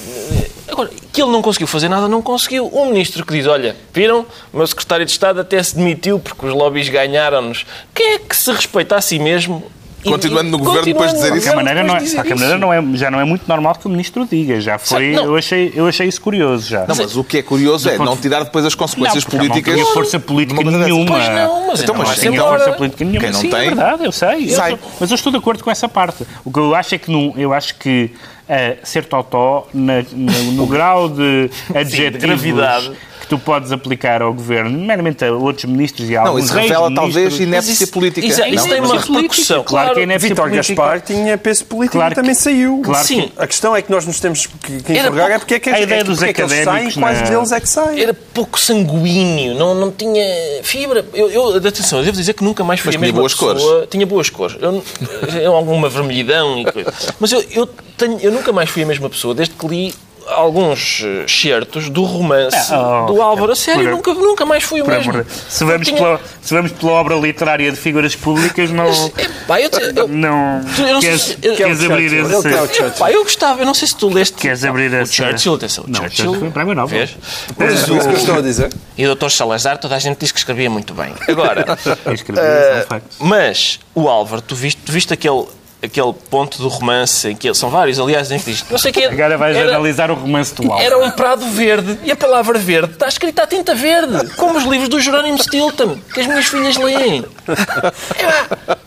Agora, que ele não conseguiu fazer nada, não conseguiu. Um ministro que diz, olha, viram? O meu secretário de Estado até se demitiu porque os lobbies ganharam-nos. Quem é que se respeita a si mesmo Continuando no governo depois de dizer isso. De maneira, não é, de maneira não é, já não é muito normal que o ministro diga. Já foi, eu, achei, eu achei isso curioso já. Não, mas o que é curioso é não tirar depois as consequências não, políticas. Não tinha força política nenhuma. Pois não, mas, então, mas não tinha força política nenhuma. Quem não Sim, tem, é verdade, eu sei. Eu mas eu estou de acordo com essa parte. O que eu acho é que não, eu acho que uh, ser totó na, no, no grau de adjetivos... Sim, de gravidade que tu podes aplicar ao governo, meramente a outros ministros e a Não, isso revela talvez inépcia política. Isso, isso não, tem uma repercussão. Claro, claro que é inépcia Vítor Gaspar tinha peso político claro e também saiu. Claro Sim. A questão é que nós nos temos que, que interrogar é porque é que, a ideia é, dos é que eles saem quais deles é que saem. Era pouco sanguíneo, não, não tinha fibra. Eu, eu, atenção, eu devo dizer que nunca mais fui a mesma boas pessoa. Cores. Tinha boas cores. Eu, eu, alguma vermelhidão e coisa. Mas eu, eu, tenho, eu nunca mais fui a mesma pessoa desde que li alguns certos do romance oh, do Álvaro. A sério, por, nunca, nunca mais fui o mesmo. Se vamos, tinha... pela, se vamos pela obra literária de figuras públicas, não. Mas, é, pá, eu, eu, não. Eu não queres, se, eu, queres abrir esse. É, pá, eu gostava, eu não sei se tu leste. Queres abrir o esse. Churchill, atenção. Não, Churchill. Churchill foi nova. Vês? Mas o que eu estou a dizer. E o Dr. Salazar, toda a gente diz que escrevia muito bem. Agora. escrevia, uh, mas o Álvaro, tu viste, tu viste aquele aquele ponto do romance em que são vários, aliás, em que diz, não sei que Agora vais era, analisar o romance do Álvaro. Era um prado verde e a palavra verde está escrita a tinta verde, como os livros do Jerónimo Stilton, que as minhas filhas leem. É,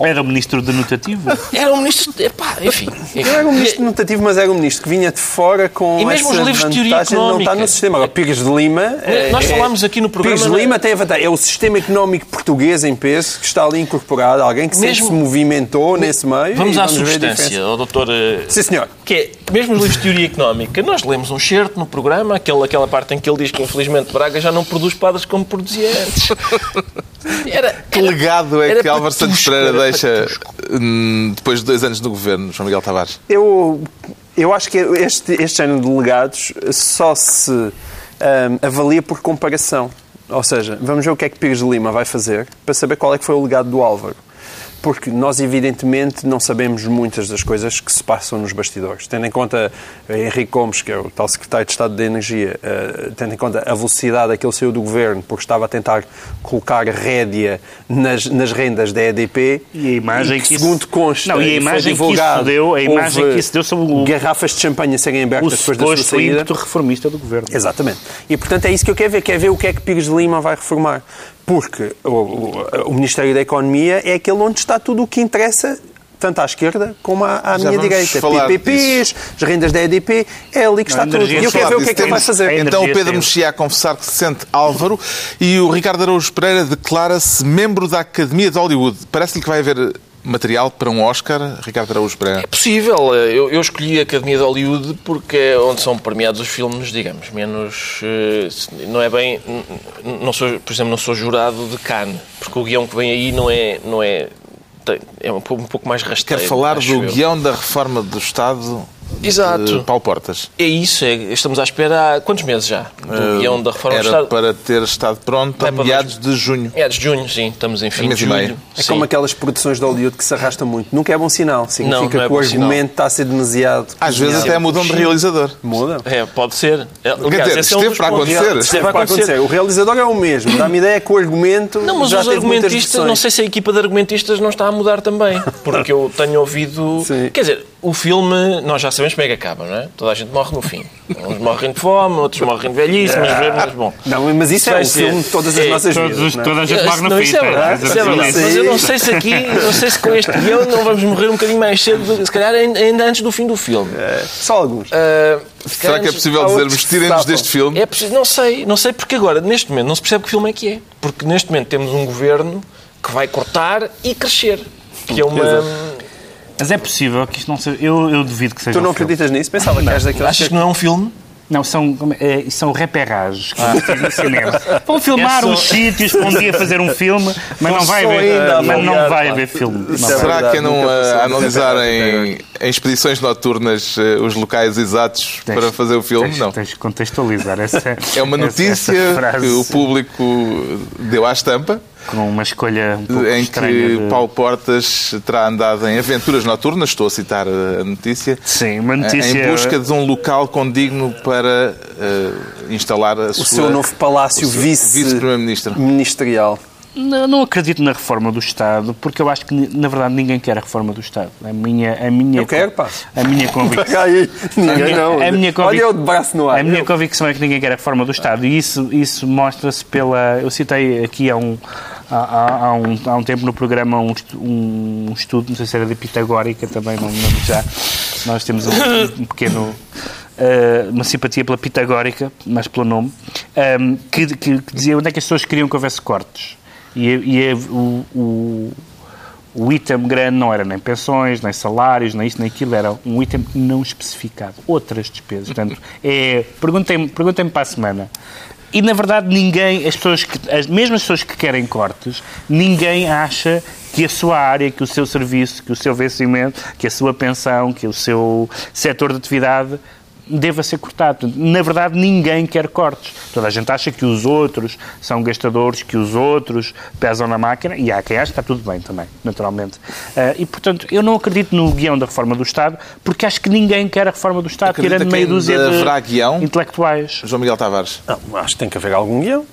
Era o ministro denotativo? Era um ministro. Epá, enfim. Ele era um ministro denotativo, mas era um ministro que vinha de fora com E mesmo essa os livros de teoria de não económica. no sistema. Agora, Pires de Lima... Nós é- falámos aqui no programa, Pires de? Lima tem a vantagem. É o sistema económico português em peso que está ali incorporado. Alguém que sempre Mesmo- se movimentou nesse meio. Vamos à a substância, ao doutor. eh, Sim, senhor. Que é, mesmo os livros de teoria económica, nós lemos um certo no programa, aquele, aquela parte em que ele diz que infelizmente Braga já não produz padres como produzia antes. Era, Que legado é era que Álvaro Santos Pereira era deixa patusco. hum, depois de dois anos no governo, João Miguel Tavares? Eu, eu acho que este, este género de legados só se ahm, avalia por comparação. Ou seja, vamos ver o que é que Pires de Lima vai fazer para saber qual é que foi o legado do Álvaro. Porque nós, evidentemente, não sabemos muitas das coisas que se passam nos bastidores. Tendo em conta eh, Henrique Gomes, que é o tal secretário de Estado de Energia, eh, tendo em conta a velocidade a que ele saiu do governo, porque estava a tentar colocar rédea nas, nas rendas da EDP. E a imagem e que isso- segundo consta, Não, e a foi imagem que isso deu- a imagem que isso deu sobre o- garrafas de champanhe a serem O abertas depois da sua saída. ímpeto reformista do governo. Exatamente. E, portanto, é isso que eu quero ver. Quero ver o que é que Pires de Lima vai reformar. Porque o, o- o Ministério da Economia é aquele onde está tudo o que interessa, tanto à esquerda como à, à minha direita. PPPs, as rendas da EDP, é ali que está Não, tudo. E eu quero ver o que é que ele vai fazer. Então o Pedro. Mexia a confessar que se sente Álvaro e o Ricardo Araújo Pereira declara-se membro da Academia de Hollywood. Parece-lhe que vai haver material para um Oscar, Ricardo Araújo Pereira? É possível. Eu, eu escolhi a Academia de Hollywood porque é onde são premiados os filmes, digamos, menos. eh, Não é bem. Não sou, por exemplo, não sou jurado de Cannes, porque o guião que vem aí não é. Não é é um pouco, mais rasteiro. Quer falar do eu. guião da reforma do Estado Exato. de Paulo Portas. É isso, é- estamos à espera há quantos meses já? Do guião da reforma Era do Estado. para ter estado pronto Vai a meados de junho. É de junho, sim, estamos em fim de meio. julho. É sim. como aquelas produções de Hollywood que se arrastam muito. Nunca é bom sinal. Significa Não, não é que o argumento sinal. está a ser demasiado. Às vezes até mudam de realizador. Muda. É, pode ser. É, aliás, dizer, esse é um esteve para acontecer. Esteve para acontecer. O realizador é o mesmo. Dá-me ideia que o argumento Não, mas já os argumentistas, não sei se a equipa de argumentistas não está a mudar também. Porque eu tenho ouvido. Sim. Quer dizer, o filme, nós já sabemos como é que acaba, não é? Toda a gente morre no fim. Uns morrem de fome, outros morrem de velhice, mas, mas bom. Não, mas isso é um ser. filme de todas as É, nossas Todos, vidas. é? toda a gente morre no Não, fim. isso é tá? verdade, Mas isso é verdade. Sim. Mas eu não sei se aqui, não sei se com este guião não vamos morrer um bocadinho mais cedo, se calhar ainda antes do fim do filme. É, Só alguns. Se Será que é possível dizermos tirem-nos deste filme? É preciso, não sei, não sei porque agora, neste momento, não se percebe que filme é que é. Porque neste momento temos um governo que vai cortar e crescer. Que é uma. Mas é possível que isto não seja. Eu, eu duvido que seja. Tu não um filme. acreditas nisso? Pensava que és daqueles Achas que que... não é um filme? Não, são, é, é, são reperages que diz no cinema. Vão filmar É só- uns sítios para um dia fazer um filme, mas não vai ainda mas não vai pá. haver filme. Não é vai. Será verdade, que não nunca a passou. analisarem em expedições noturnas eh, os locais exatos Tens- para fazer o filme? Tens, Não. tens de contextualizar essa É uma essa- notícia essa frase que o público deu à estampa, com uma escolha um pouco em estranha. que de- Paulo Portas terá andado em aventuras noturnas, estou a citar a notícia, Sim, uma em notícia. busca de um local condigno para eh, instalar a O sua, seu novo palácio seu vice- vice-primeiro-ministro. ministerial. Não, não acredito na reforma do Estado, porque eu acho que, na verdade, ninguém quer a reforma do Estado. A minha, a minha, Eu quero, pá. A minha convicção. Aí, ninguém minha- não. a minha convic- Olha eu de braço no ar. A minha Eu- convicção é que ninguém quer a reforma do Estado e isso, isso mostra-se pela. Eu citei aqui há um, há, há- um, há um tempo no programa um, um estudo, não sei se era de Pitagórica também, não me lembro já. Nós temos um, um pequeno. eh, uma simpatia pela Pitagórica, mas pelo nome, ehm, que, que- que dizia onde é que as pessoas queriam que houvesse cortes. E, e é o, o, o item grande não era nem pensões, nem salários, nem isto, nem aquilo, era um item não especificado. Outras despesas. Portanto, é, perguntem-me perguntem para a semana. E, na verdade, ninguém, as pessoas que, as mesmas pessoas que querem cortes, ninguém acha que a sua área, que o seu serviço, que o seu vencimento, que a sua pensão, que o seu setor de atividade deva ser cortado. Na verdade, ninguém quer cortes. Toda a gente acha que os outros são gastadores, que os outros pesam na máquina, e há quem acha que está tudo bem também, naturalmente. Ah, e, portanto, eu não acredito no guião da reforma do Estado, porque acho que ninguém quer a reforma do Estado, Acredita tirando que meia dúzia de guião? intelectuais. João Miguel Tavares. Não, acho que tem que haver algum guião.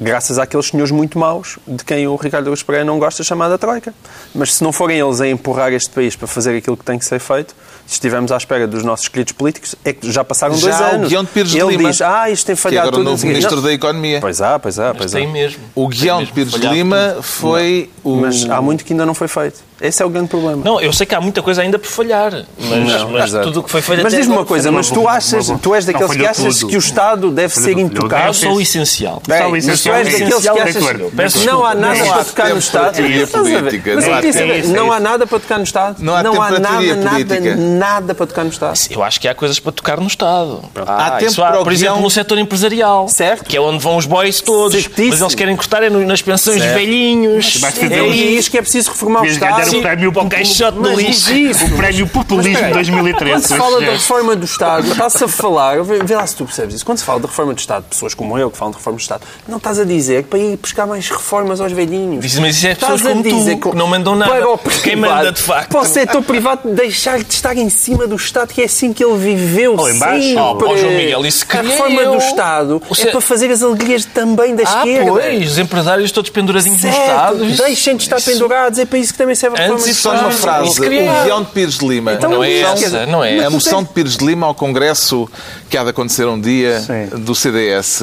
graças àqueles senhores muito maus de quem o Ricardo Aruz Pereira não gosta, chamada Troika. Mas se não forem eles a empurrar este país para fazer aquilo que tem que ser feito, se estivermos à espera dos nossos queridos políticos, é que já passaram já dois anos. O Guião de Pires Ele de Lima, diz, ah, isto tem falhado que agora tudo. o novo Ministro da Economia. Pois há, pois há, pois há. Tem mesmo. O Guião de Pires de Lima falhado. foi o... Mas há muito que ainda não foi feito. Esse é o grande problema. Não, eu sei que há muita coisa ainda por falhar, mas, Não, mas tudo o que foi feito Mas até diz-me uma agora coisa, mas tu achas, tu és daqueles que achas tudo. que o Estado deve Falhou ser intocável? Eu sou o essencial. Bem, o mas tu essencial és é daqueles que essencial, achas. Peço que não há nada Não para tocar no Estado. Mas não há é nada para tocar no Estado. Não há nada, nada, nada para tocar no Estado. Eu acho que há coisas para tocar no Estado. Há Ah, tempo para o por exemplo, no setor empresarial. Certo. Que é onde vão os boys todos. Mas eles querem cortar é nas pensões velhinhos. É isso que é preciso reformar o Devias ganhar Estado. o prémio para o caixote do lixo. isso. O prémio Populismo Mas, peraí, 2013. Quando se fala da reforma do Estado, está-se a falar, vê, lá se tu percebes isso, quando se fala da reforma do Estado, pessoas como eu que falam de reforma do Estado, não estás a dizer para ir buscar mais reformas aos velhinhos. Mas isso é pessoas a como tu, dizer que não mandam nada. Para o Quem privado, manda, de facto? Para o setor privado deixar de estar em cima do Estado, que é assim que ele viveu Ou em baixo. sempre. Oh, João Miguel, isso a queria reforma eu. do Estado O é para fazer as alegrias também da Ah, esquerda. pois, os empresários todos penduradinhos no Certo, Estado. Isso- deixem de estar isso- pendurados, é para isso que também serve a Antes isso Só uma frase. O Guião de Pires de Lima. Então, Não é essa, não é A essa. moção de Pires de Lima ao Congresso que há de acontecer um dia Sim. do CDS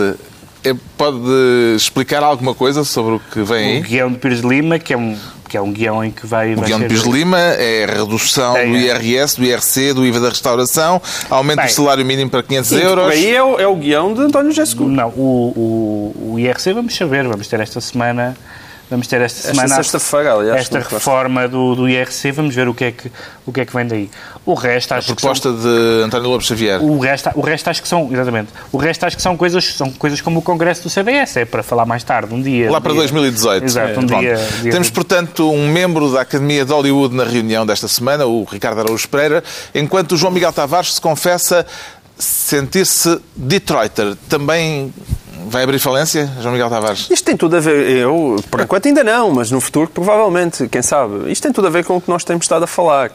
é- pode explicar alguma coisa sobre o que vem O aí? guião de Pires de Lima, que é um, que é um guião em que vai... O vai Guião de ser- Pires de Lima é a redução É, do é. IRS, do IRC, do IVA da restauração, aumento Bem, do salário mínimo para 500 Sim, euros. aí é o, é o guião de António José Seguro. Não, o, o, o IRC vamos saber, vamos ter esta semana... Vamos ter esta Esta semana sexta-feira, aliás, esta muito reforma do, do IRC, vamos ver o que, é que, o que é que vem daí. O resto acho são- Proposta de António Lopes Xavier. O resto, o resto acho que são, exatamente, o resto acho que são coisas, são coisas como o Congresso do CDS, é para falar mais tarde, um dia. Lá um para dia. 2018. Exato, um Pronto. dia, dia- Temos, portanto, um membro da Academia de Hollywood na reunião desta semana, o Ricardo Araújo Pereira, enquanto o João Miguel Tavares se confessa sentir-se Detroiter. Também vai abrir falência, João Miguel Tavares? Isto tem tudo a ver, eu, por enquanto ainda não, mas no futuro provavelmente, quem sabe. Isto tem tudo a ver com o que nós temos estado a falar.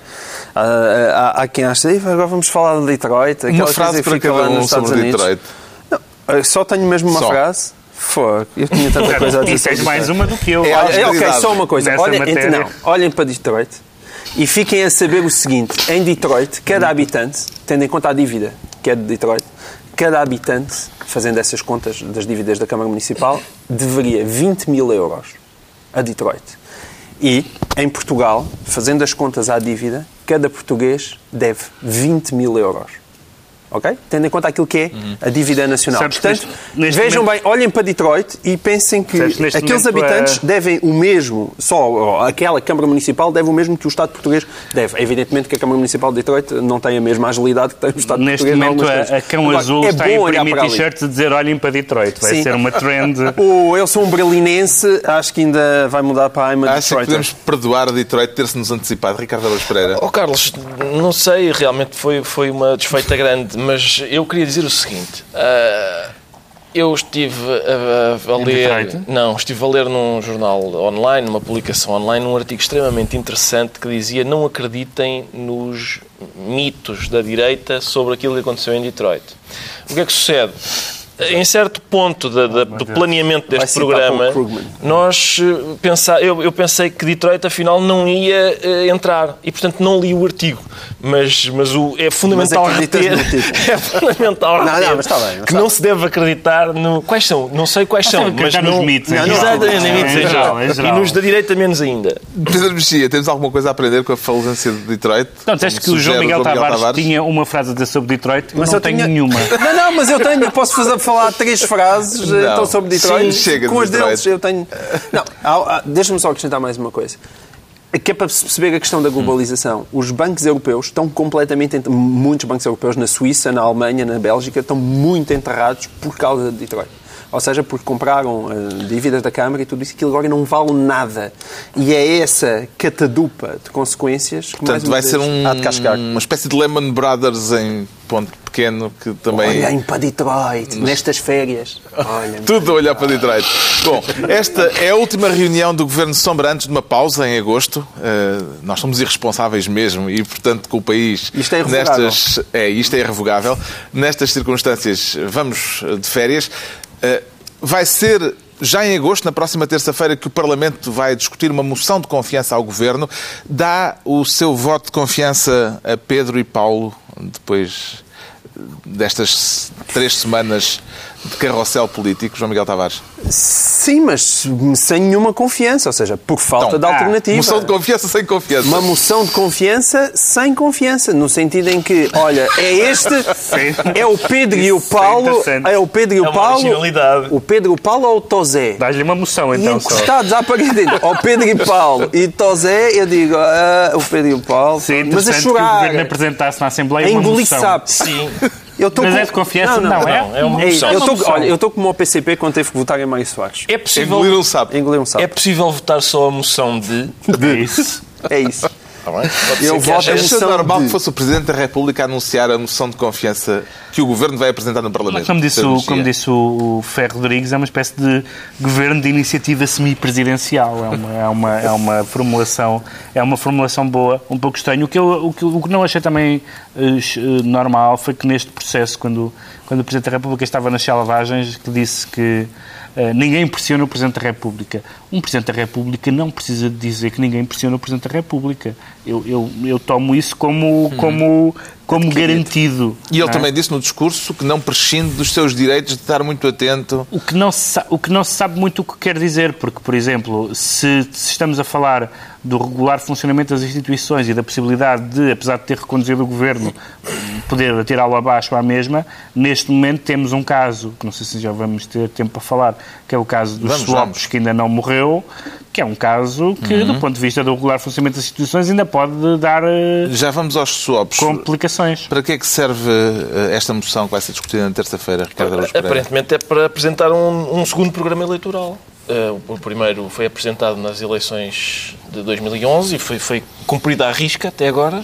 Há, há, há quem acha, "Ei, agora vamos falar de Detroit, aquela Uma frase para fica cada lá um nos Estados sobre Unidos. Detroit. Não, só tenho mesmo uma Só. frase. Fogo, eu tinha tanta coisa a dizer. E sobre mais uma do que eu. É, Olha, é, ok, só uma coisa. Olhem, então, não, olhem para Detroit e fiquem a saber o seguinte: em Detroit, cada habitante, tendo em conta a dívida que é de Detroit, cada habitante, fazendo essas contas das dívidas da Câmara Municipal, deveria 20 mil euros a Detroit. E, em Portugal, fazendo as contas à dívida, cada português deve 20 mil euros. Ok? Tendo em conta aquilo que é a dívida nacional. Sabes Portanto, neste- neste vejam momento- bem, olhem para Detroit e pensem que Sabes, neste aqueles momento, habitantes a- devem o mesmo, só aquela Câmara Municipal deve o mesmo que o Estado português deve. Evidentemente que a Câmara Municipal de Detroit não tem a mesma agilidade que tem o Estado Neste português. em momento, a, a coisas. Cão Agora, Azul é está a olhar imprimir t-shirts a dizer olhem para Detroit. Vai Sim. ser uma trend. O, eu sou um berlinense, acho que ainda vai mudar para a I'm a Acha que podemos perdoar a Detroit ter-se-nos antecipado? Ricardo Araújo Pereira. Oh, Carlos, não sei, realmente foi, foi uma desfeita grande, mas eu queria dizer o seguinte. ah, eu estive a, a- a ler. Não, estive a ler num jornal online, numa publicação online, um artigo extremamente interessante que dizia não acreditem nos mitos da direita sobre aquilo que aconteceu em Detroit. O que é que sucede? Em certo ponto da- da- do planeamento deste programa, nós eh, pensa, eu, eu pensei que Detroit afinal não ia eh, entrar e portanto não li o artigo. Mas, mas o, é fundamental acreditas reter, é fundamental Não, não, reter mas está bem, mas que está não se deve acreditar no. Quais são? Não sei quais são, deve mas não. nos mitos, Não. Exatamente, mitos Em em geral, E nos da direita menos ainda. Pedro Mexia, temos alguma coisa a aprender com a falência de Detroit? Então, disseste que o João sugere Miguel, Tavares, tinha uma frase a dizer sobre Detroit, mas Mas não eu tenho tinha- nenhuma. Não, não, mas eu tenho, posso fazer, falar três frases Não. então sobre Detroit. Sim, chega de com as Detroit. deles eu tenho. Não, deixa-me só acrescentar mais uma coisa. Que é para se perceber a questão da globalização. Os bancos europeus estão completamente. ent- Muitos bancos europeus na Suíça, na Alemanha, na Bélgica estão muito enterrados por causa de Detroit. Ou seja, porque compraram eh, dívidas da Câmara e tudo isso, aquilo agora não vale nada. E é essa catadupa de consequências que Portanto, vai ser um- uma espécie de Lehman Brothers em ponto pequeno que também... Olhem para Detroit, nestas férias. Olhem. Tudo a olhar para Detroit. Bom, esta é a última reunião do Governo de Sombra antes de uma pausa em agosto. Uh, nós somos irresponsáveis mesmo e, portanto, com o país... Isto é irrevogável. nestas, é, isto é irrevogável. Nestas circunstâncias, vamos de férias. Uh, vai ser já em agosto, na próxima terça-feira, que o Parlamento vai discutir uma moção de confiança ao Governo, dá o seu voto de confiança a Pedro e Paulo, depois destas três semanas de carrossel político, João Miguel Tavares? Sim, mas sem nenhuma confiança, ou seja, por falta então, de alternativa. Ah, moção de confiança sem confiança. Uma moção de confiança sem confiança, no sentido em que, olha, é este, é o Pedro e o Paulo, é o Pedro e o é Paulo, o Pedro e o Paulo ou o Tozé? Dás-lhe uma moção então. E encostados à parede, ao Pedro e Paulo e Tozé, eu digo, ah, o Pedro e o Paulo, Sim, mas a chorar. que o governo apresentasse na Assembleia a uma moção. sapo. Sim. Eu tô Mas com... é de confiança? Não, não, não, é? é uma moção. Eu tô, olha, eu estou como o PCP quando teve que votar em Mário Soares. É possível... Engolir um sapo. Engolir um sapo. É possível votar só a moção de... de... É isso. É isso. Tá bem? Eu voto Achas normal de... que fosse o Presidente da República anunciar a moção de confiança que o Governo vai apresentar no Parlamento? Como disse, o, como disse o Ferro Rodrigues, é uma espécie de governo de iniciativa semi-presidencial. É uma, é, uma, é, uma formulação, é uma formulação boa, um pouco estranho. O que, eu, o que, o que não achei também uh, normal foi que neste processo, quando, quando o Presidente da República estava nas selvagens, que disse que Uh, ninguém pressiona o Presidente da República. Um Presidente da República não precisa dizer que ninguém pressiona o Presidente da República. Eu, eu, eu tomo isso como, hum. como, como garantido. E ele é? também disse no discurso que não prescinde dos seus direitos de estar muito atento. O que não se, o que não se sabe muito o que quer dizer, porque, por exemplo, se, se estamos a falar do regular funcionamento das instituições e da possibilidade de, apesar de ter reconduzido o governo, poder tirá-lo abaixo à mesma, neste momento temos um caso, que não sei se já vamos ter tempo para falar, que é o caso dos vamos, swaps, vamos. que ainda não morreu, que é um caso que, uhum. do ponto de vista do regular funcionamento das instituições, ainda pode dar eh, Já vamos aos swaps. complicações. Para que é que serve eh, esta moção que vai ser discutida na terça-feira, Ricardo Araújo Aparentemente é para apresentar um, um segundo programa eleitoral. Uh, o primeiro foi apresentado nas eleições de 2011 e foi, foi cumprido à risca até agora.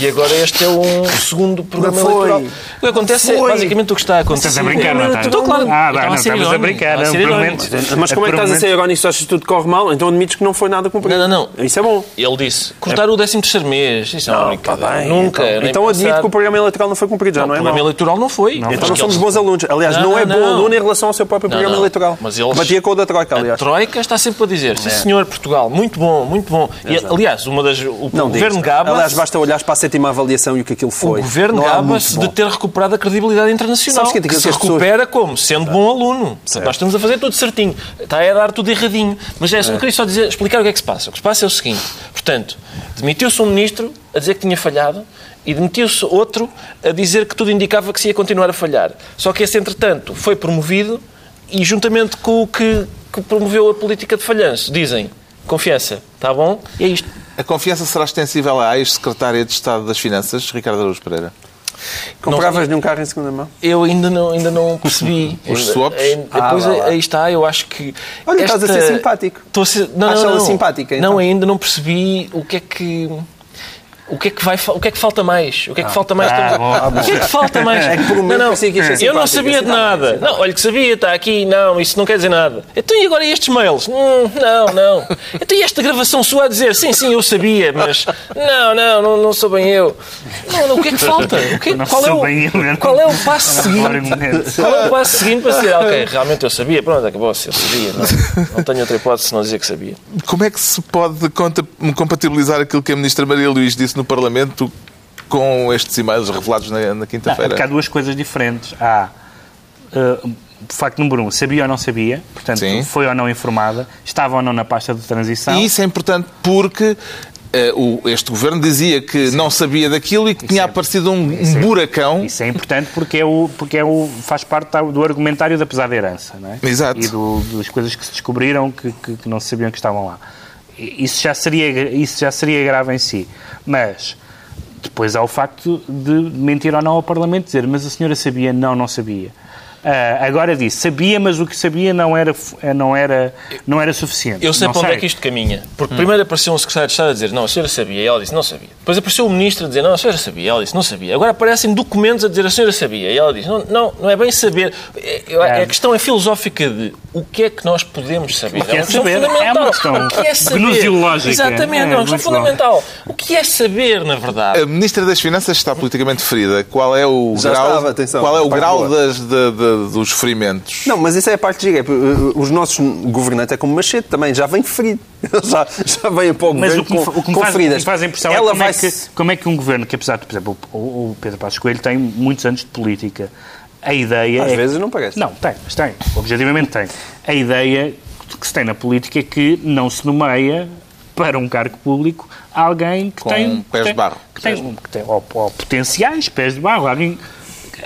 E agora este é um segundo programa eleitoral. O que acontece é, basicamente, o que está a acontecer... Estás a brincar, não estás? Estou claro. Ah, bem, não, estamos a brincar. Não, mas como é que estás a ser irónico se achas que tudo corre mal? Então admites que não foi nada cumprido. Não, não, não. Isso é bom. Ele disse, cortar o 13 terceiro mês. Isso é uma brincadeira. Nunca. Então, então admite que o programa eleitoral não foi cumprido, já não, é O programa eleitoral não foi. Então não somos bons alunos. Aliás, não é bom aluno em relação ao seu próprio programa eleitoral. Mas eles... Batia com o da Troika, aliás. A Troika está sempre a dizer, sim é. senhor, Portugal, muito bom, muito bom. aliás, uma das... O governo Gaba... Aliás, basta olhar para a sétima avaliação e o que aquilo foi. O governo gaba-se de ter recuperado a credibilidade internacional. Sabes que, que se recupera pessoas... como? Sendo bom aluno. Portanto, nós estamos a fazer tudo certinho. Está a dar tudo erradinho. Mas é, é. eu queria só dizer, explicar o que é que se passa. O que se passa é o seguinte. Portanto, demitiu-se um ministro a dizer que tinha falhado e demitiu-se outro a dizer que tudo indicava que se ia continuar a falhar. Só que esse, entretanto, foi promovido e, juntamente com o que, que promoveu a política de falhanço, dizem confiança, está bom? E é isto. A confiança será extensível à ex-secretária de Estado das Finanças, Ricardo Araújo Pereira? Compravas de um carro em segunda mão? Eu ainda não, ainda não percebi. Os swaps? Ah, depois aí está, eu acho que. Olha, esta... estás a ser simpático. Estou a ser... Não, não, não, não. simpática. Então. Não, ainda não percebi o que é que. O que é que vai o que é que falta mais? O que é que ah, falta mais? Ah, bom, o que é que falta mais? É que por um não, não, eu não sabia de nada. Não, olha que sabia, está aqui, não, isso não quer dizer nada. Então e agora estes mails? Hum, não, não. Então e esta gravação sua a dizer, sim, sim, eu sabia, mas não, não, não, não sou bem eu. Não, não, o que é que falta? O que, qual, é o, qual é o passo seguinte? Qual é o passo seguinte para dizer, ok, realmente eu sabia, pronto, acabou-se, eu sabia. Não, não tenho outra hipótese se não dizer que sabia. Como é que se pode compatibilizar aquilo que a Ministra Maria Luís disse no Parlamento com estes e-mails revelados na, na quinta-feira? Porque há duas coisas diferentes. Há, uh, facto número um, sabia ou não sabia, portanto, Sim. foi ou não informada, estava ou não na pasta de transição. E isso é importante porque Uh, o, este governo dizia que Sim. não sabia daquilo e que isso tinha é, aparecido um, um é, buracão. Isso é importante porque, é o, porque é o, faz parte do argumentário da pesada herança, não é? Exato. E do, das coisas que se descobriram que, que, que, não sabiam que estavam lá. Isso já, seria, isso já seria grave em si. Mas depois há o facto de mentir ou não ao Parlamento, dizer mas a senhora sabia, não, não sabia. Uh, agora disse, sabia, mas o que sabia não era, não era, não era suficiente. Eu sei não para onde é que isto caminha. Porque hum. primeiro apareceu um secretário de Estado a dizer, não, a senhora sabia, e ela disse, não sabia. Depois apareceu o ministro a dizer, não, a senhora sabia, e ela disse, não sabia. Agora aparecem documentos a dizer, a senhora sabia, e ela diz, não, não, não é bem saber. É, é, a questão é filosófica de o que é que nós podemos saber? O que é, é saber? É uma questão o que é saber? Exatamente, é, é uma questão fundamental. Bom. O que é saber, na verdade? A Ministra das Finanças está politicamente ferida. Qual é o Já grau, estava, atenção, qual é o grau das, de, de, dos ferimentos? Não, mas isso é a parte gira. Os nossos governantes é como machete também, já vem ferido. Já, já vem para o mas o que, com, o que me faz, feridas. me faz a impressão Ela é como, vai... é que, como é que um governo que, apesar de, por exemplo, o, o Pedro Passos Coelho tem muitos anos de política, a ideia Às é... vezes não parece. Não, tem, mas tem. Objetivamente tem. A ideia que se tem na política é que não se nomeia para um cargo público alguém que Com tem... pés de barro. Que tem, que tem ou, ou potenciais pés de barro, alguém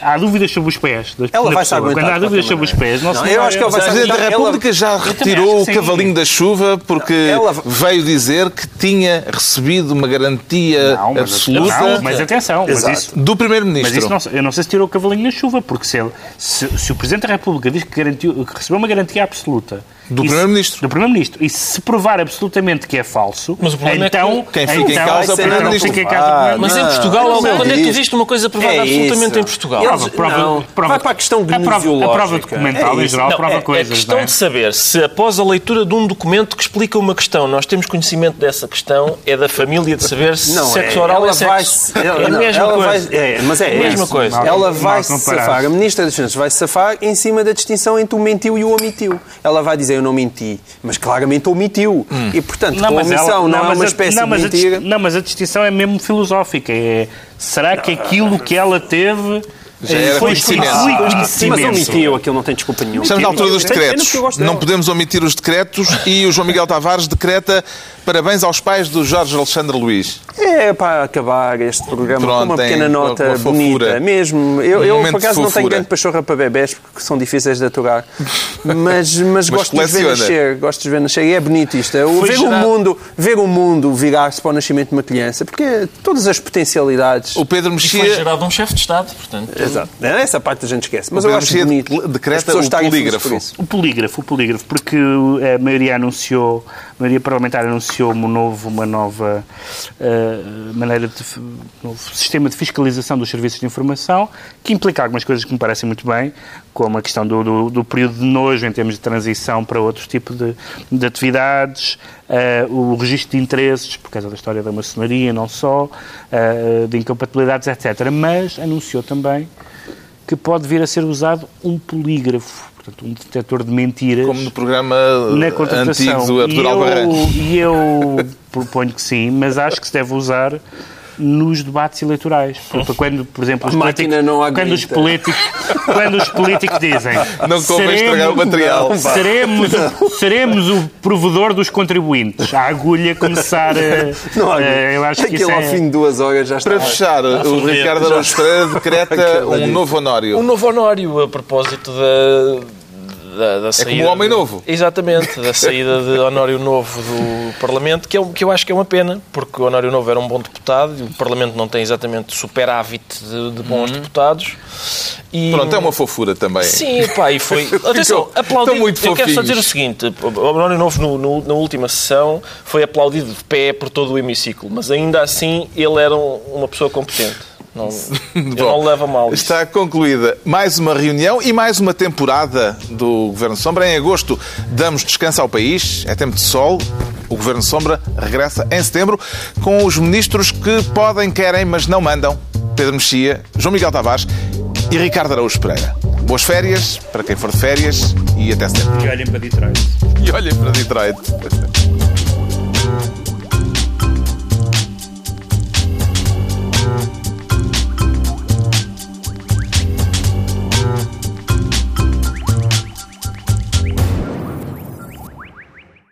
há dúvidas sobre os pés. ela vai saber Quando há dúvidas sobre os pés, não, não Eu acho que ela vai saber. O Presidente da República já retirou o cavalinho da chuva porque ela... veio dizer que tinha recebido uma garantia não, mas, absoluta. Não, mas atenção, mas isso, do Primeiro-Ministro. Mas isso não, eu não sei se tirou o cavalinho da chuva, porque se, ele, se, se o Presidente da República diz que, garantiu, que recebeu uma garantia absoluta do Primeiro-Ministro. Do Primeiro-Ministro. E se provar absolutamente que é falso, mas o problema então... É que quem fica então, em causa é o Primeiro-Ministro. Ah, mas em Portugal, não, quando é que existe uma coisa provada é absolutamente em Portugal? Prova, prova, não, prova, vai para a questão a prova, a prova documental, é em geral, não, prova é, coisas. É questão é? de saber se, após a leitura de um documento que explica uma questão, nós temos conhecimento dessa questão, é da família de saber se não, sexo oral é sexo. Vai, é a mesma coisa. é, mas é, a mesma coisa. Ela vai se safar, a Ministra das Finanças vai se safar em cima da distinção entre o mentiu e o omitiu. Ela vai dizer, eu não menti mas claramente omitiu. Hum. E, portanto, não, a omissão ela, não, não, é uma espécie não, de mentira. A, não, mas a distinção é mesmo filosófica. É, será que aquilo que ela teve já era foi conhecimento. Mas omitiu, aquilo não tem desculpa nenhuma. Estamos na altura dos decretos. Não podemos omitir os decretos e o João Miguel Tavares decreta parabéns aos pais do Jorge Alexandre Luís. É para acabar este programa Pronto, com uma pequena nota uma bonita. Mesmo. Eu, eu por acaso, não tenho grande pachorra para bebés porque são difíceis de aturar. Mas, mas, mas gosto de ver nascer. Gosto de ver nascer. E é bonito isto. É, ver, o mundo, ver o mundo virar-se para o nascimento de uma criança. Porque todas as potencialidades. O Pedro Mexia. foi gerado um chefe de Estado, portanto. Exato. Essa parte a gente esquece. Mas eu acho bonito. Decreta o polígrafo. O polígrafo, o polígrafo, porque a maioria anunciou, a maioria parlamentar anunciou uma, novo, uma nova uh, maneira de novo sistema de fiscalização dos serviços de informação, que implica algumas coisas que me parecem muito bem, como a questão do, do, do período de nojo em termos de transição para outros tipos de, de atividades, uh, o registro de interesses, por causa da história da maçonaria, não só, uh, de incompatibilidades, etc. Mas anunciou também que pode vir a ser usado um polígrafo, portanto, um detector de mentiras. Como no programa antigo do Artur Albarrães. E eu proponho que sim, mas acho que se deve usar nos debates eleitorais. Quando, por exemplo, os políticos, quando os políticos, quando os políticos dizem não convém estragar o material. Não, seremos, seremos o provedor dos contribuintes. A agulha começar a. Não, uh, eu acho que isso é... ao fim de duas horas já está. Para fechar, o Ricardo Araújo decreta um novo honório. Um novo honório a propósito da da, da saída. É como o Homem Novo. exatamente, da saída de Honório Novo do Parlamento, que, é, que eu acho que é uma pena, porque o Honório Novo era um bom deputado e o Parlamento não tem exatamente superávit de, de bons uhum. deputados. E... Pronto, é uma fofura também. Sim, pá, e foi. Atenção, aplaudido. Muito eu quero só dizer o seguinte: o Honório Novo, no, no, na última sessão, foi aplaudido de pé por todo o hemiciclo, mas ainda assim ele era um, uma pessoa competente. Não, Bom, não leva mal. Isso. Está concluída mais uma reunião e mais uma temporada do Governo Sombra. Em agosto damos descanso ao país, é tempo de sol. O Governo Sombra regressa em setembro com os ministros que podem, querem, mas não mandam. Pedro Mexia, João Miguel Tavares e Ricardo Araújo Pereira. Boas férias para quem for de férias e até setembro. E olhem para Detroit. E olhem para Detroit.